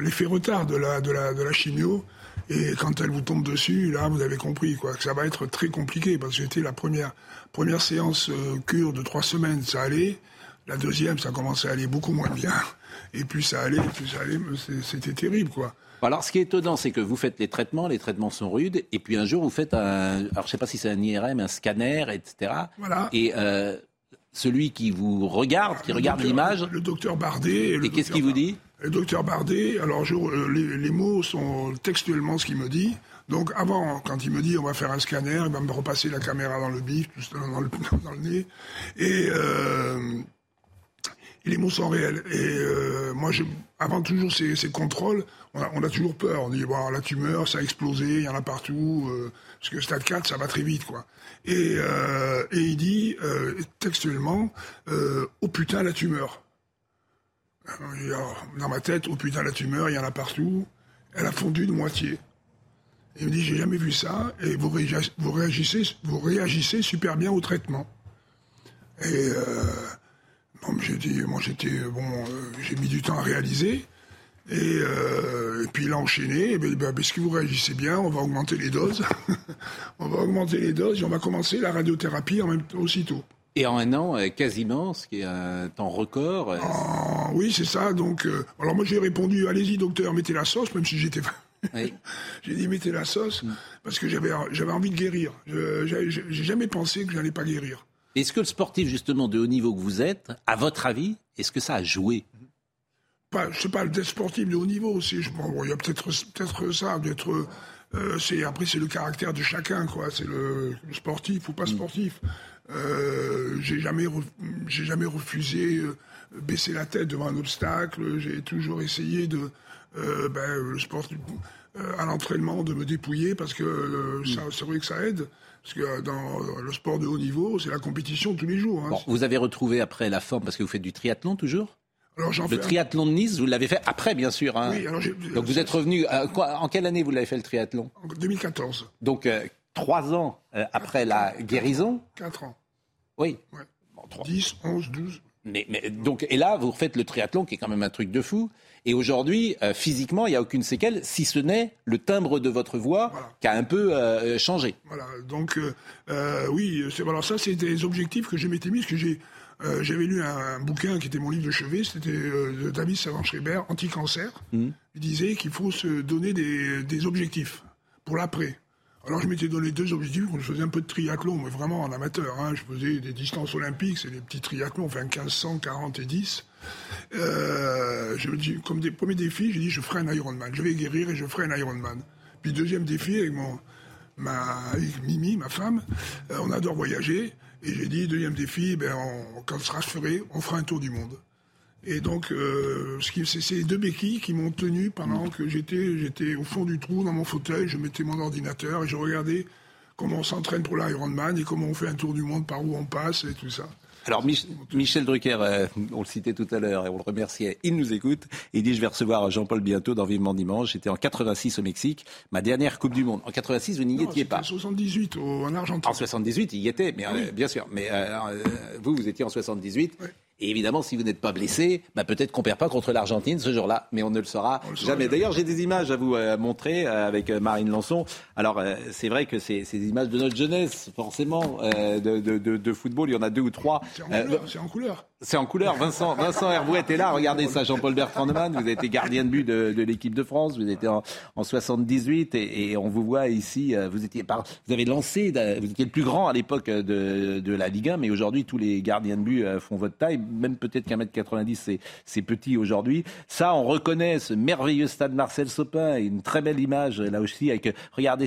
l'effet retard de la, de, la, chimio. Et quand elle vous tombe dessus, là, vous avez compris quoi, que ça va être très compliqué parce que c'était la première, première séance euh, cure de trois semaines, ça allait. La deuxième, ça commençait à aller beaucoup moins bien. Et plus ça allait, plus ça allait, c'était terrible, quoi. Alors, ce qui est étonnant, c'est que vous faites les traitements, les traitements sont rudes, et puis un jour, vous faites un. Alors, je ne sais pas si c'est un IRM, un scanner, etc. Voilà. Et euh, celui qui vous regarde, qui regarde l'image. Le docteur Bardet. Et, qu'est-ce qu'il vous dit Le docteur Bardet, alors euh, les, mots sont textuellement ce qu'il me dit. Donc avant, quand il me dit on va faire un scanner, il va me repasser la caméra dans le bif, dans le, [laughs] dans le nez. Et euh, les mots sont réels. Et euh, moi, je, avant toujours ces, contrôles, on a, toujours peur. On dit, bon, la tumeur, ça a explosé, il y en a partout. Euh, parce que stade 4, ça va très vite, quoi. Et, euh, il dit, textuellement, oh putain, la tumeur. Dans ma tête, oh putain, la tumeur, il y en a partout. Elle a fondu de moitié. il me dit, j'ai jamais vu ça, et vous réagissez, vous réagissez, super bien au traitement. Et j'ai dit, moi j'étais bon, euh, j'ai mis du temps à réaliser. Et, euh, puis il a enchaîné. Et ben, ben, parce que vous réagissez bien, on va augmenter les doses. [laughs] on va augmenter les doses et on va commencer la radiothérapie en même temps aussitôt. Et en un an, euh, quasiment, ce qui est un temps record. Ah, oui, c'est ça. Donc, alors moi j'ai répondu, allez-y docteur, mettez la sauce, même si j'étais [laughs] j'ai dit mettez la sauce mm. parce que j'avais j'avais envie de guérir. J'ai jamais pensé que j'allais pas guérir. Est-ce que le sportif justement de haut niveau que vous êtes, à votre avis, est-ce que ça a joué? Pas, sais pas d'être sportif de haut niveau aussi. Je, bon, il y a peut-être peut-être ça d'être euh, c'est après c'est le caractère de chacun quoi. C'est le, sportif ou pas mm. sportif. Euh, j'ai jamais j'ai jamais refusé euh, baisser la tête devant un obstacle. J'ai toujours essayé de ben, le sport à l'entraînement de me dépouiller parce que mm. c'est vrai que ça aide. Parce que dans le sport de haut niveau, c'est la compétition tous les jours. Hein. vous avez retrouvé après la forme parce que vous faites du triathlon toujours? Le triathlon de Nice, vous l'avez fait après, bien sûr. Hein. Oui, alors Donc vous êtes revenu. Euh, en quelle année vous l'avez fait le triathlon? En 2014. Donc euh, trois ans euh, après la guérison? Quatre ans. Oui. Ouais. 10, 11, 12. Mais, mais, donc, et là, vous refaites le triathlon, qui est quand même un truc de fou. Et aujourd'hui, physiquement, il n'y a aucune séquelle, si ce n'est le timbre de votre voix qui a un peu changé. Voilà. Donc, oui, alors ça, c'est des objectifs que je m'étais mis, parce que j'ai euh, j'avais lu un, bouquin qui était mon livre de chevet, c'était euh, de David Savant-Schreiber, Anti-cancer. Mmh. Il disait qu'il faut se donner des, objectifs pour l'après. Alors je m'étais donné deux objectifs, je faisais un peu de triathlon, mais vraiment en amateur. Hein. Je faisais des distances olympiques, c'est des petits triathlons, enfin 1500, 40 et 10. Euh, je me dis, comme des premiers défis, j'ai dit je ferai un Ironman. Je vais guérir et je ferai un Ironman. Puis deuxième défi avec mon, ma, avec Mimi, ma femme, on adore voyager. Et j'ai dit, deuxième défi, ben, quand ce sera fait, on fera un tour du monde. Et donc, euh, c'est ces deux béquilles qui m'ont tenu pendant que j'étais au fond du trou dans mon fauteuil, je mettais mon ordinateur et je regardais comment on s'entraîne pour l'Ironman et comment on fait un tour du monde, par où on passe et tout ça. Alors Michel Drucker, euh, on le citait tout à l'heure et on le remerciait, il nous écoute. Il dit je vais recevoir Jean-Paul bientôt dans Vivement Dimanche. J'étais en 86 au Mexique, ma dernière Coupe du Monde. En 86, vous n'y étiez pas. En 78 en Argentine. En 78, il y était, mais euh, bien sûr. Mais euh, vous, vous étiez en 78. Et évidemment, si vous n'êtes pas blessé, bah peut-être qu'on perd pas contre l'Argentine ce jour-là, mais on ne le saura jamais. D'ailleurs, j'ai des images à vous euh, montrer euh, avec euh, Marine Lançon. Alors, c'est vrai que c'est des images de notre jeunesse, forcément, de, de, de, de, football. Il y en a deux ou trois. C'est en couleur. C'est en couleur. Vincent, Vincent Herbouet est là. Regardez ça, Jean-Paul Bertrand Vous avez été gardien de but de, l'équipe de France. Vous étiez en, en 78 et, et, on vous voit ici. Vous étiez vous avez lancé, vous étiez le plus grand à l'époque de, de la Ligue 1, mais aujourd'hui tous les gardiens de but font votre taille même peut-être qu'un mètre 90 c'est petit aujourd'hui. Ça, on reconnaît ce merveilleux stade Marcel Sopin, une très belle image là aussi avec regardez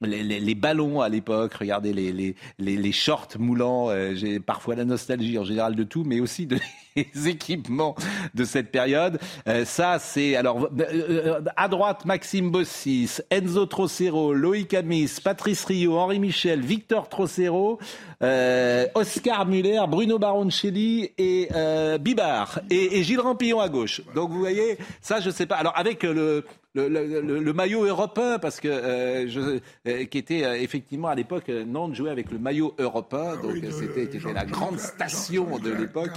les, ballons à l'époque, regardez les, les, shorts moulants. Euh, j'ai parfois la nostalgie en général de tout, mais aussi de les équipements de cette période. Euh, ça, c'est alors euh, à droite Maxime Bossis, Enzo Trocero, Loïc Amis, Patrice Rio, Henri Michel, Victor Trocero, Oscar Muller, Bruno Baroncelli et euh, Bibar et, Gilles Rampillon à gauche. Donc vous voyez, ça je sais pas. Alors avec le, le, maillot européen, parce que euh, je, euh, qui était effectivement à l'époque, Nantes jouait avec le maillot européen, ah donc c'était la grande station de l'époque.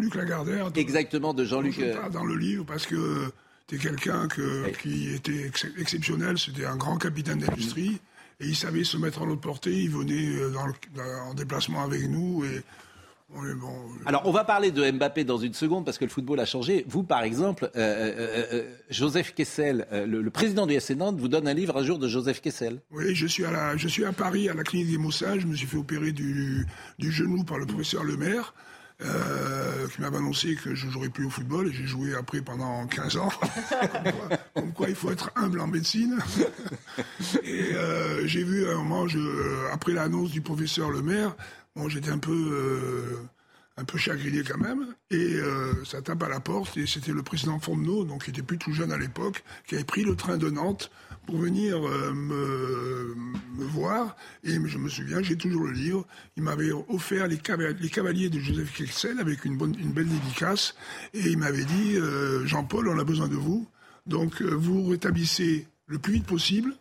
Jean-Luc Lagardère. Exactement, de Jean-Luc. Dans le livre, parce que es quelqu'un qui était exceptionnel, c'était un grand capitaine d'industrie, et il savait se mettre en autre portée, il venait en déplacement avec nous, et alors, on va parler de Mbappé dans une seconde parce que le football a changé. Vous, par exemple, euh, euh, euh, Joseph Kessel, le, président du SC Nantes, vous donne un livre un jour de Joseph Kessel. Oui, je suis à, je suis à Paris, à la clinique des Moussins. Je me suis fait opérer du, genou par le professeur Lemaire. Qui m'avait annoncé que je ne jouerais plus au football et j'ai joué après pendant 15 ans. [laughs] comme, quoi, il faut être humble en médecine. [laughs] et j'ai vu un moment, je, après l'annonce du professeur Lemaire, Bon, j'étais un peu, euh, un peu chagriné quand même. Et euh, ça tape à la porte. Et c'était le président Fontenot, donc qui était plus tout jeune à l'époque, qui avait pris le train de Nantes pour venir euh, me, voir. Et je me souviens, j'ai toujours le livre. Il m'avait offert les, cavaliers de Joseph Kexel avec une, belle dédicace. Et il m'avait dit Jean-Paul, on a besoin de vous. Donc vous rétablissez le plus vite possible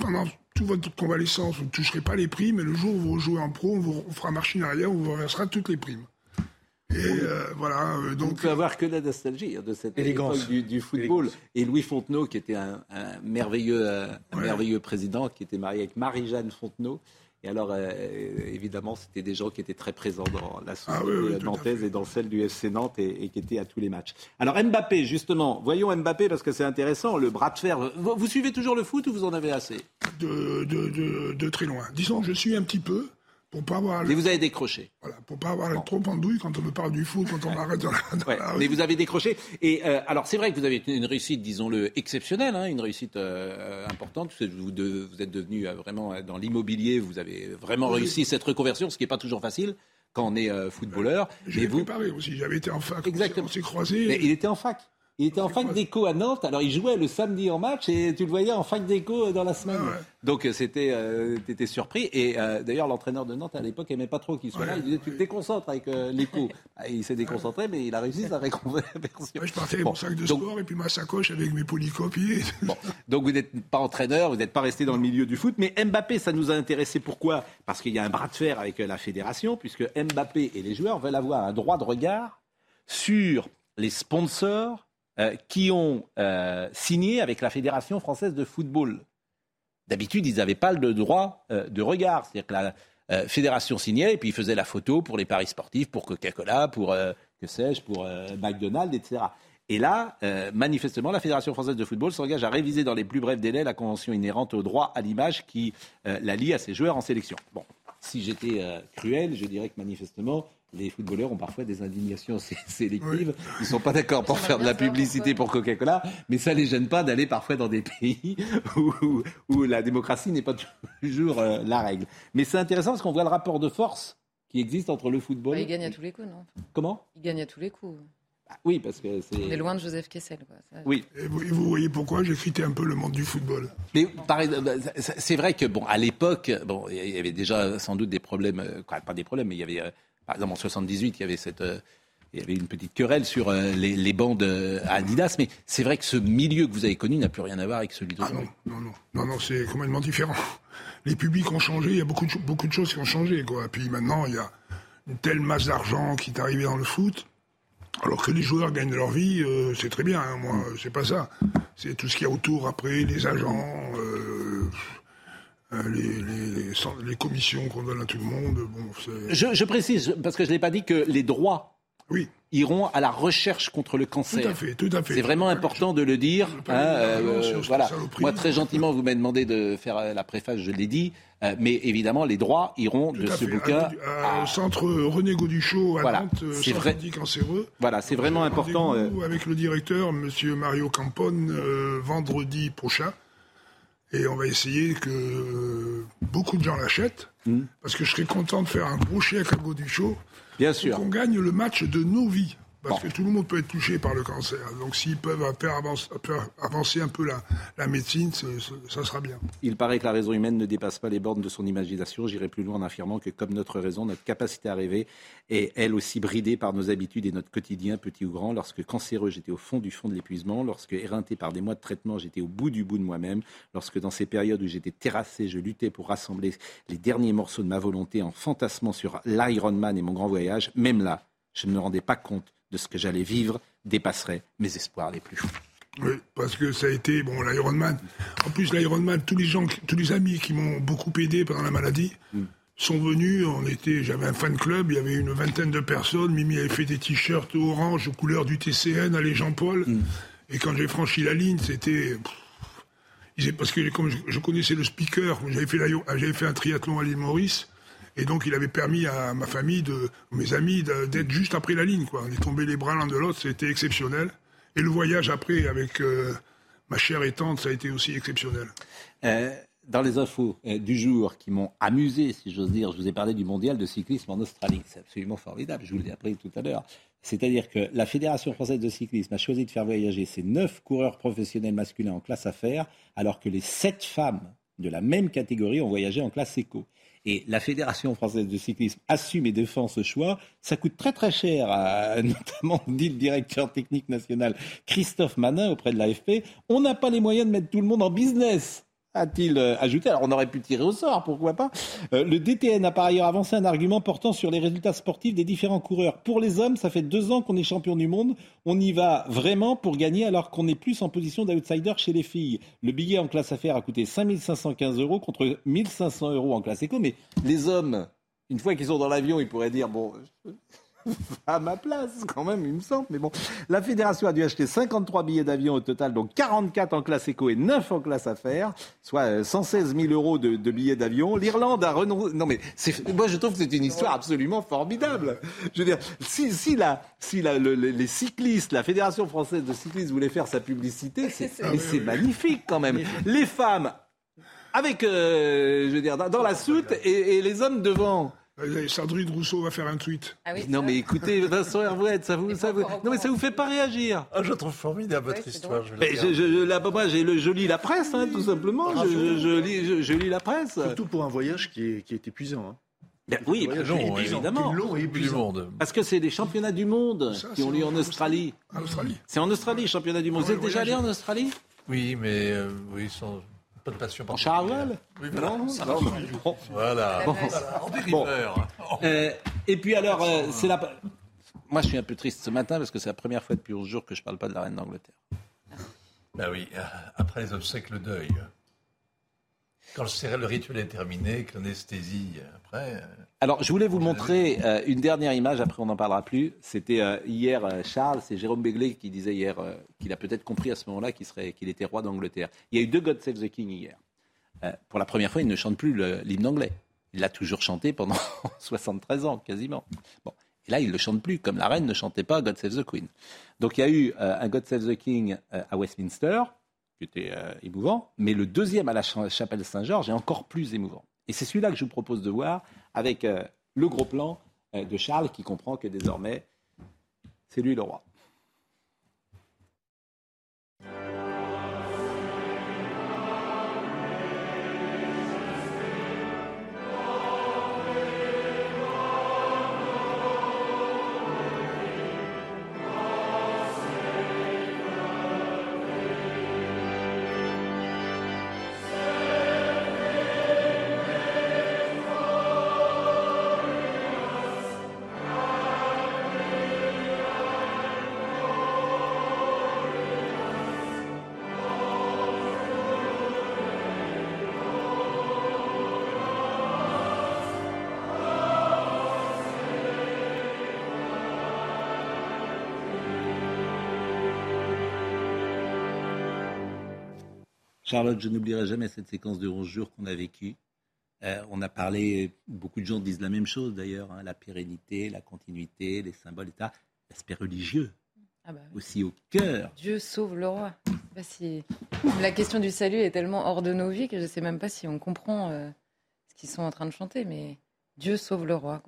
pendant toute votre convalescence, vous ne toucherez pas les primes, et le jour où vous jouez en pro, on vous fera machine arrière, on vous reversera toutes les primes. Et euh, voilà, euh, donc... On peut avoir que la nostalgie hein, de cette époque du, football. Et Louis Fontenot, qui était un, merveilleux, euh, merveilleux président, qui était marié avec Marie-Jeanne Fontenot, Et alors, euh, évidemment, c'était des gens qui étaient très présents dans la ah société nantaise et dans celle du FC Nantes et, qui étaient à tous les matchs. Alors, Mbappé, justement, voyons Mbappé parce que c'est intéressant, le bras de fer. Vous, suivez toujours le foot ou vous en avez assez? De, de, de, très loin. Disons, je suis un petit peu. Pour pas avoir Mais vous avez décroché. Voilà, pour pas avoir bon. trop douille quand on me parle du foot, quand on m'arrête dans, la, Mais vous avez décroché. Et euh, alors c'est vrai que vous avez une réussite, disons-le, exceptionnelle, hein, une réussite euh, importante. Vous, de, vous, êtes devenu euh, vraiment dans l'immobilier, vous avez vraiment réussi cette reconversion, ce qui n'est pas toujours facile quand on est footballeur. J'ai vous... préparé aussi. J'avais été en fac. Exactement. On s'est croisés. Mais il était en fac. Il était en fac d'éco à Nantes. Alors, il jouait le samedi en match et tu le voyais en fac d'éco dans la semaine. Ah Donc, euh, c'était, euh, étais surpris. Et euh, d'ailleurs, l'entraîneur de Nantes à l'époque aimait pas trop qu'il soit là. Il disait Tu te déconcentres avec l'éco. Ah, il s'est déconcentré, mais il a réussi sa réconversion. [laughs] je partais avec mon sac de sport et puis ma sacoche avec mes polycopiers. [laughs] Donc, vous n'êtes pas entraîneur, vous n'êtes pas resté dans le milieu du foot. Mais Mbappé, ça nous a intéressé. Pourquoi? Parce qu'il y a un bras de fer avec la fédération, puisque Mbappé et les joueurs veulent avoir un droit de regard sur les sponsors euh, qui ont euh, signé avec la Fédération française de football. D'habitude, ils n'avaient pas le droit euh, de regard. C'est-à-dire que la fédération signait et puis ils faisaient la photo pour les paris sportifs, pour Coca-Cola, pour, que sais-je, pour McDonald's, etc. Et là, manifestement, la Fédération française de football s'engage à réviser dans les plus brefs délais la convention inhérente au droit à l'image qui la lie à ses joueurs en sélection. Bon, si j'étais cruel, je dirais que manifestement, les footballeurs ont parfois des indignations [laughs] sélectives. Ils ne sont pas d'accord pour faire de la publicité pour Coca-Cola, mais ça ne les gêne pas d'aller parfois dans des [laughs] pays où, la démocratie n'est pas toujours euh, la règle. Mais c'est intéressant parce qu'on voit le rapport de force qui existe entre le football. il gagne à tous les coups, non? Comment? Il gagne à tous les coups. Bah oui, parce que c'est. On est loin de Joseph Kessel. Oui. Et vous, voyez pourquoi j'ai quitté un peu le monde du football? Mais bah, c'est vrai que bon, à l'époque, bon, il y avait déjà sans doute des problèmes, euh, pas des problèmes, mais il y avait euh, par exemple, en 78, il y avait cette. Euh, il y avait une petite querelle sur euh, les, bandes euh, Adidas, mais c'est vrai que ce milieu que vous avez connu n'a plus rien à voir avec celui de ah non, non, non, non, c'est complètement différent. [laughs] Les publics ont changé, il y a beaucoup de, choses qui ont changé. Quoi. Puis maintenant, il y a une telle masse d'argent qui est arrivée dans le foot, alors que les joueurs gagnent leur vie, c'est très bien. Hein, moi, c'est pas ça. C'est tout ce qu'il y a autour après, les agents. Les, les, commissions qu'on donne à tout le monde. Bon, je, précise, parce que je ne l'ai pas dit, que les droits oui. iront à la recherche contre le cancer. Tout à fait, tout à fait. C'est vraiment important de le dire. Hein, euh, voilà. Moi, très gentiment, vous m'avez demandé de faire la préface, je l'ai dit. Euh, mais évidemment, les droits iront de ce bouquin au centre René Gauduchot à voilà, Nantes, c'est vrai. cancéreux. Voilà, c'est vraiment important. Avec le directeur, Monsieur Mario Campone, vendredi prochain. Et on va essayer que beaucoup de gens l'achètent, hmm. parce que je serais content de faire un gros chèque à Gauduchot. Bien sûr. Qu'on gagne le match de nos vies. Parce que tout le monde peut être touché par le cancer. Donc s'ils peuvent faire avancer, un peu la, la médecine, ça sera bien. Il paraît que la raison humaine ne dépasse pas les bornes de son imagination. J'irai plus loin en affirmant que comme notre raison, notre capacité à rêver est elle aussi bridée par nos habitudes et notre quotidien, petit ou grand. Lorsque cancéreux, j'étais au fond du fond de l'épuisement. Lorsque éreinté par des mois de traitement, j'étais au bout du bout de moi-même. Lorsque dans ces périodes où j'étais terrassé, je luttais pour rassembler les derniers morceaux de ma volonté en fantasmant sur l'Ironman et mon grand voyage, même là, je ne me rendais pas compte de ce que j'allais vivre dépasserait mes espoirs les plus fous. Oui, parce que ça a été, bon, l'Ironman. En plus, l'Ironman, tous les gens, tous les amis qui m'ont beaucoup aidé pendant la maladie mm. sont venus. On était, j'avais un fan club, il y avait une vingtaine de personnes. Mimi avait fait des t-shirts orange aux couleurs du TCN, à Jean-Paul. Mm. Et quand j'ai franchi la ligne, c'était. Parce que comme je, connaissais le speaker, j'avais fait, fait un triathlon à l'île Maurice. Et donc, il avait permis à ma famille, de, mes amis, d'être juste après la ligne. Quoi. On est tombé les bras l'un de l'autre, c'était exceptionnel. Et le voyage après avec euh, ma chère et tante, ça a été aussi exceptionnel. Euh, dans les infos euh, du jour qui m'ont amusé, si j'ose dire, je vous ai parlé du mondial de cyclisme en Australie. C'est absolument formidable, je vous l'ai appris tout à l'heure. C'est-à-dire que la Fédération française de cyclisme a choisi de faire voyager ses neuf coureurs professionnels masculins en classe affaires, alors que les sept femmes de la même catégorie ont voyagé en classe éco. Et la Fédération française de cyclisme assume et défend ce choix. Ça coûte très très cher, à, [laughs] notamment dit le directeur technique national Christophe Manin auprès de l'AFP. On n'a pas les moyens de mettre tout le monde en business. A-t-il euh, ajouté. Alors on aurait pu tirer au sort, pourquoi pas. Euh, le DTN a par ailleurs avancé un argument portant sur les résultats sportifs des différents coureurs. Pour les hommes, ça fait deux ans qu'on est champion du monde. On y va vraiment pour gagner alors qu'on est plus en position d'outsider chez les filles. Le billet en classe affaires a coûté 5515 euros contre 1500 euros en classe éco. Mais les hommes, une fois qu'ils sont dans l'avion, ils pourraient dire, bon, [laughs] à ma place, quand même, il me semble. Mais bon, la fédération a dû acheter 53 billets d'avion au total, donc 44 en classe éco et 9 en classe affaires, soit 116 euh, 000 euros de, billets d'avion. L'Irlande a renoncé. Non, mais moi, je trouve que c'est une histoire absolument formidable. Je veux dire, si, si, la, si la, les cyclistes, la fédération française de cyclistes voulait faire sa publicité, c'est magnifique quand même. Les femmes avec, euh, je veux dire, dans la soute et les hommes devant. Sandrine Rousseau va faire un tweet. Ah non mais écoutez, Vincent Hervouette, ça vous, ça vous... non mais ça vous fait pas réagir. Ah, je trouve formidable votre histoire. Je mais je, je, là, moi, j'ai le, je lis la presse, hein, tout simplement. Je, je, lis, je, lis la presse. Surtout pour un voyage qui est, qui est épuisant. Hein. Ben, oui, long, évidemment. Long et du monde. Parce que c'est des championnats du monde qui ont lieu en Australie. En Australie. C'est en Australie, championnat du monde. Vous êtes déjà allé en Australie? Oui, mais euh, oui, sans pas de passion En Charvel Oui, voilà. Non, non, Voilà. Bon. Euh, et puis alors, euh, c'est la... Moi, je suis un peu triste ce matin parce que c'est la première fois depuis 11 jours que je ne parle pas de la reine d'Angleterre. Ben oui, euh, après les obsèques, le deuil. Quand le rituel est terminé, que l'anesthésie après. Alors, je voulais vous montrer une dernière image, après on n'en parlera plus. C'était hier, Charles, c'est Jérôme Béglé qui disait hier qu'il a peut-être compris à ce moment-là qu'il qu'il était roi d'Angleterre. Il y a eu deux God Save the King hier. pour la première fois, il ne chante plus l'hymne anglais. Il l'a toujours chanté pendant [laughs] 73 ans, quasiment. Bon. Et là, il ne le chante plus, comme la reine ne chantait pas God Save the Queen. Donc il y a eu un God Save the King à Westminster, qui euh, émouvant, mais le deuxième à la chapelle Saint-Georges est encore plus émouvant. Et c'est celui-là que je vous propose de voir avec euh, le gros plan euh, de Charles qui comprend que désormais, c'est lui le roi. Charlotte, je n'oublierai jamais cette séquence de 11 jours qu'on a vécue. Euh, on a parlé, beaucoup de gens disent la même chose d'ailleurs, hein, la pérennité, la continuité, les symboles, etc. L'aspect religieux, ah bah aussi au cœur. Dieu sauve le roi. La question du salut est tellement hors de nos vies que je ne sais même pas si on comprend euh, ce qu'ils sont en train de chanter, mais Dieu sauve le roi.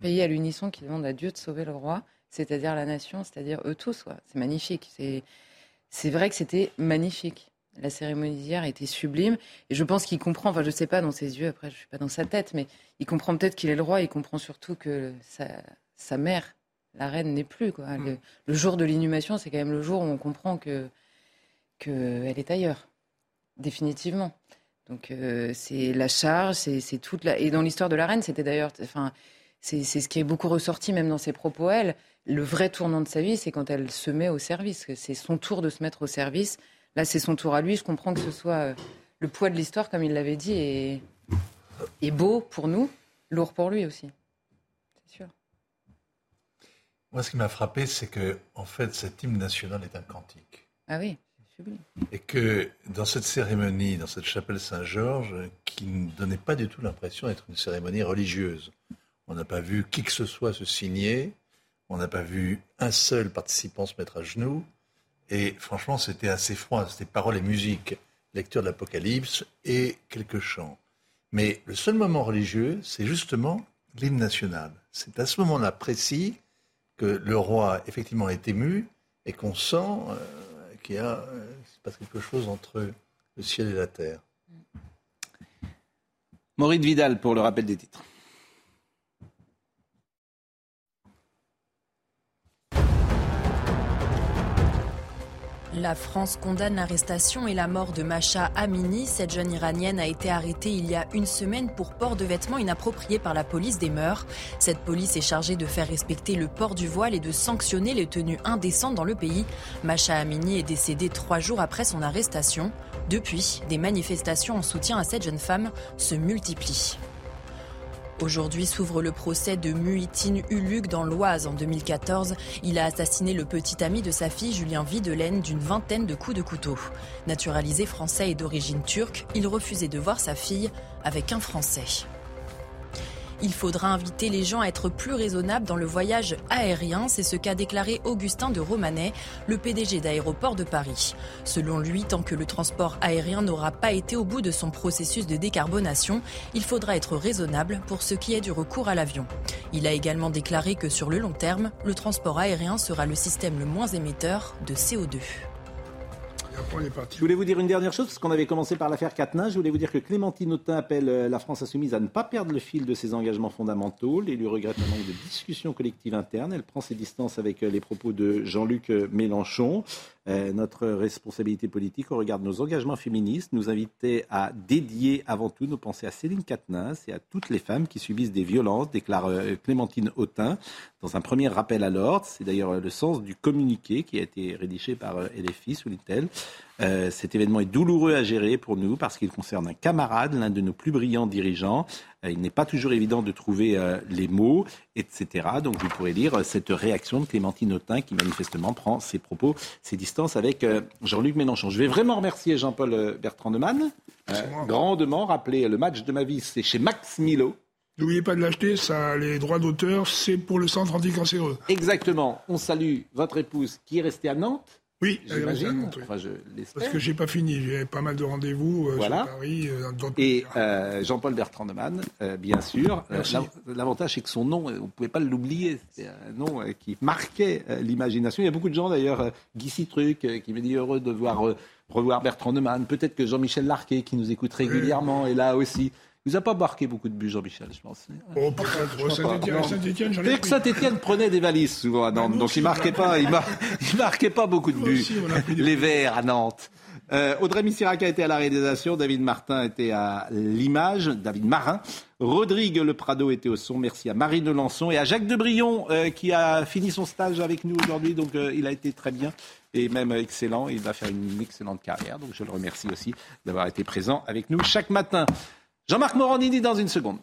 Pays à l'unisson qui demande à Dieu de sauver le roi, c'est-à-dire la nation, c'est-à-dire eux tous. C'est magnifique. C'est vrai que c'était magnifique. La cérémonie d'hier était sublime. Et je pense qu'il comprend, enfin je ne sais pas dans ses yeux, après je ne suis pas dans sa tête, mais il comprend peut-être qu'il est le roi, il comprend surtout que sa, mère, la reine, n'est plus. Quoi. Le, jour de l'inhumation, c'est quand même le jour où on comprend que qu'elle est ailleurs, définitivement. Donc euh, c'est la charge, c'est toute la... Et dans l'histoire de la reine, c'était d'ailleurs... Enfin, c'est ce qui est beaucoup ressorti même dans ses propos, elle. Le vrai tournant de sa vie, c'est quand elle se met au service. C'est son tour de se mettre au service Là, c'est son tour à lui. Je comprends que ce soit euh, le poids de l'histoire, comme il l'avait dit, et, beau pour nous, lourd pour lui aussi. C'est sûr. Moi, ce qui m'a frappé, c'est que, en fait, cet hymne national est un cantique. Ah oui, sublime. Et que dans cette cérémonie, dans cette chapelle Saint-Georges, qui ne donnait pas du tout l'impression d'être une cérémonie religieuse, on n'a pas vu qui que ce soit se signer, on n'a pas vu un seul participant se mettre à genoux, et franchement, c'était assez froid. C'était paroles et musique, lecture de l'Apocalypse et quelques chants. Mais le seul moment religieux, c'est justement l'hymne national. C'est à ce moment-là précis que le roi, effectivement, est ému et qu'on sent euh, qu'il y a euh, passe quelque chose entre le ciel et la terre. Maurice Vidal pour le rappel des titres. La France condamne l'arrestation et la mort de Masha Amini. Cette jeune iranienne a été arrêtée il y a une semaine pour port de vêtements inappropriés par la police des mœurs. Cette police est chargée de faire respecter le port du voile et de sanctionner les tenues indécentes dans le pays. Masha Amini est décédée trois jours après son arrestation. Depuis, des manifestations en soutien à cette jeune femme se multiplient. Aujourd'hui s'ouvre le procès de Muhittin Ulug dans l'Oise en 2014. Il a assassiné le petit ami de sa fille Julien Videlaine d'une vingtaine de coups de couteau. Naturalisé français et d'origine turque, il refusait de voir sa fille avec un Français. Il faudra inviter les gens à être plus raisonnables dans le voyage aérien, c'est ce qu'a déclaré Augustin de Romanet, le PDG d'aéroport de Paris. Selon lui, tant que le transport aérien n'aura pas été au bout de son processus de décarbonation, il faudra être raisonnable pour ce qui est du recours à l'avion. Il a également déclaré que sur le long terme, le transport aérien sera le système le moins émetteur de CO2. Je voulais vous dire une dernière chose, parce qu'on avait commencé par l'affaire Quatennens. Je voulais vous dire que Clémentine Autain appelle euh, la France insoumise à ne pas perdre le fil de ses engagements fondamentaux. L'élu regrette un manque de discussion collective interne. Elle prend ses distances avec euh, les propos de Jean-Luc euh, notre responsabilité politique au regard de nos engagements féministes nous invitait à dédier avant tout nos pensées à Céline Quatennens et à toutes les femmes qui subissent des violences, déclare Clémentine Autain dans un premier rappel à l'ordre. C'est d'ailleurs le sens du communiqué qui a été rédigé par LFI sous l'ITEL. Euh, cet événement est douloureux à gérer pour nous parce qu'il concerne un camarade, l'un de nos plus brillants dirigeants. Euh, il n'est pas toujours évident de trouver euh, les mots, etc. Donc vous pourrez lire cette réaction de Clémentine Autain qui manifestement prend ses propos, ses distances avec Jean-Luc Mélenchon. Je vais vraiment remercier Jean-Paul Bertrand de Man, grandement rappeler le match de ma vie, c'est chez Max Milo. N'oubliez pas de l'acheter, ça, les droits d'auteur, c'est pour le centre anticancéreux. Exactement. On salue votre épouse qui est restée à Nantes. Oui, j'imagine. Parce que j'ai pas fini, j'ai pas mal de rendez-vous euh, voilà. sur Paris. Euh, et euh, Jean-Paul Bertrand de Man, bien sûr. L'avantage, c'est que son nom, vous pouvez pas l'oublier. C'est un nom qui marquait l'imagination. Il y a beaucoup de gens d'ailleurs, Guy Citruc, qui me dit heureux de voir revoir Bertrand de Man. Peut-être que Jean-Michel Larquet, qui nous écoute régulièrement, est là aussi vous a pas marqué beaucoup de buts, Jean-Michel, je pense. Oh, peut-être. Saint-Etienne, j'en ai que Saint-Etienne prenait des valises souvent à Nantes, donc il marquait pas, [laughs] il, marquait pas beaucoup de buts. les Verts à Nantes. Euh, Audrey Missiraca était à la réalisation, David Martin était à l'image, David Marin. Rodrigue Le Prado était au son. Merci à Marine Lançon et à Jacques Debrion euh, qui a fini son stage avec nous aujourd'hui. Donc euh, il a été très bien et même excellent. Il va faire une excellente carrière. Donc je le remercie aussi d'avoir été présent avec nous chaque matin. Jean-Marc Morandini dans une seconde.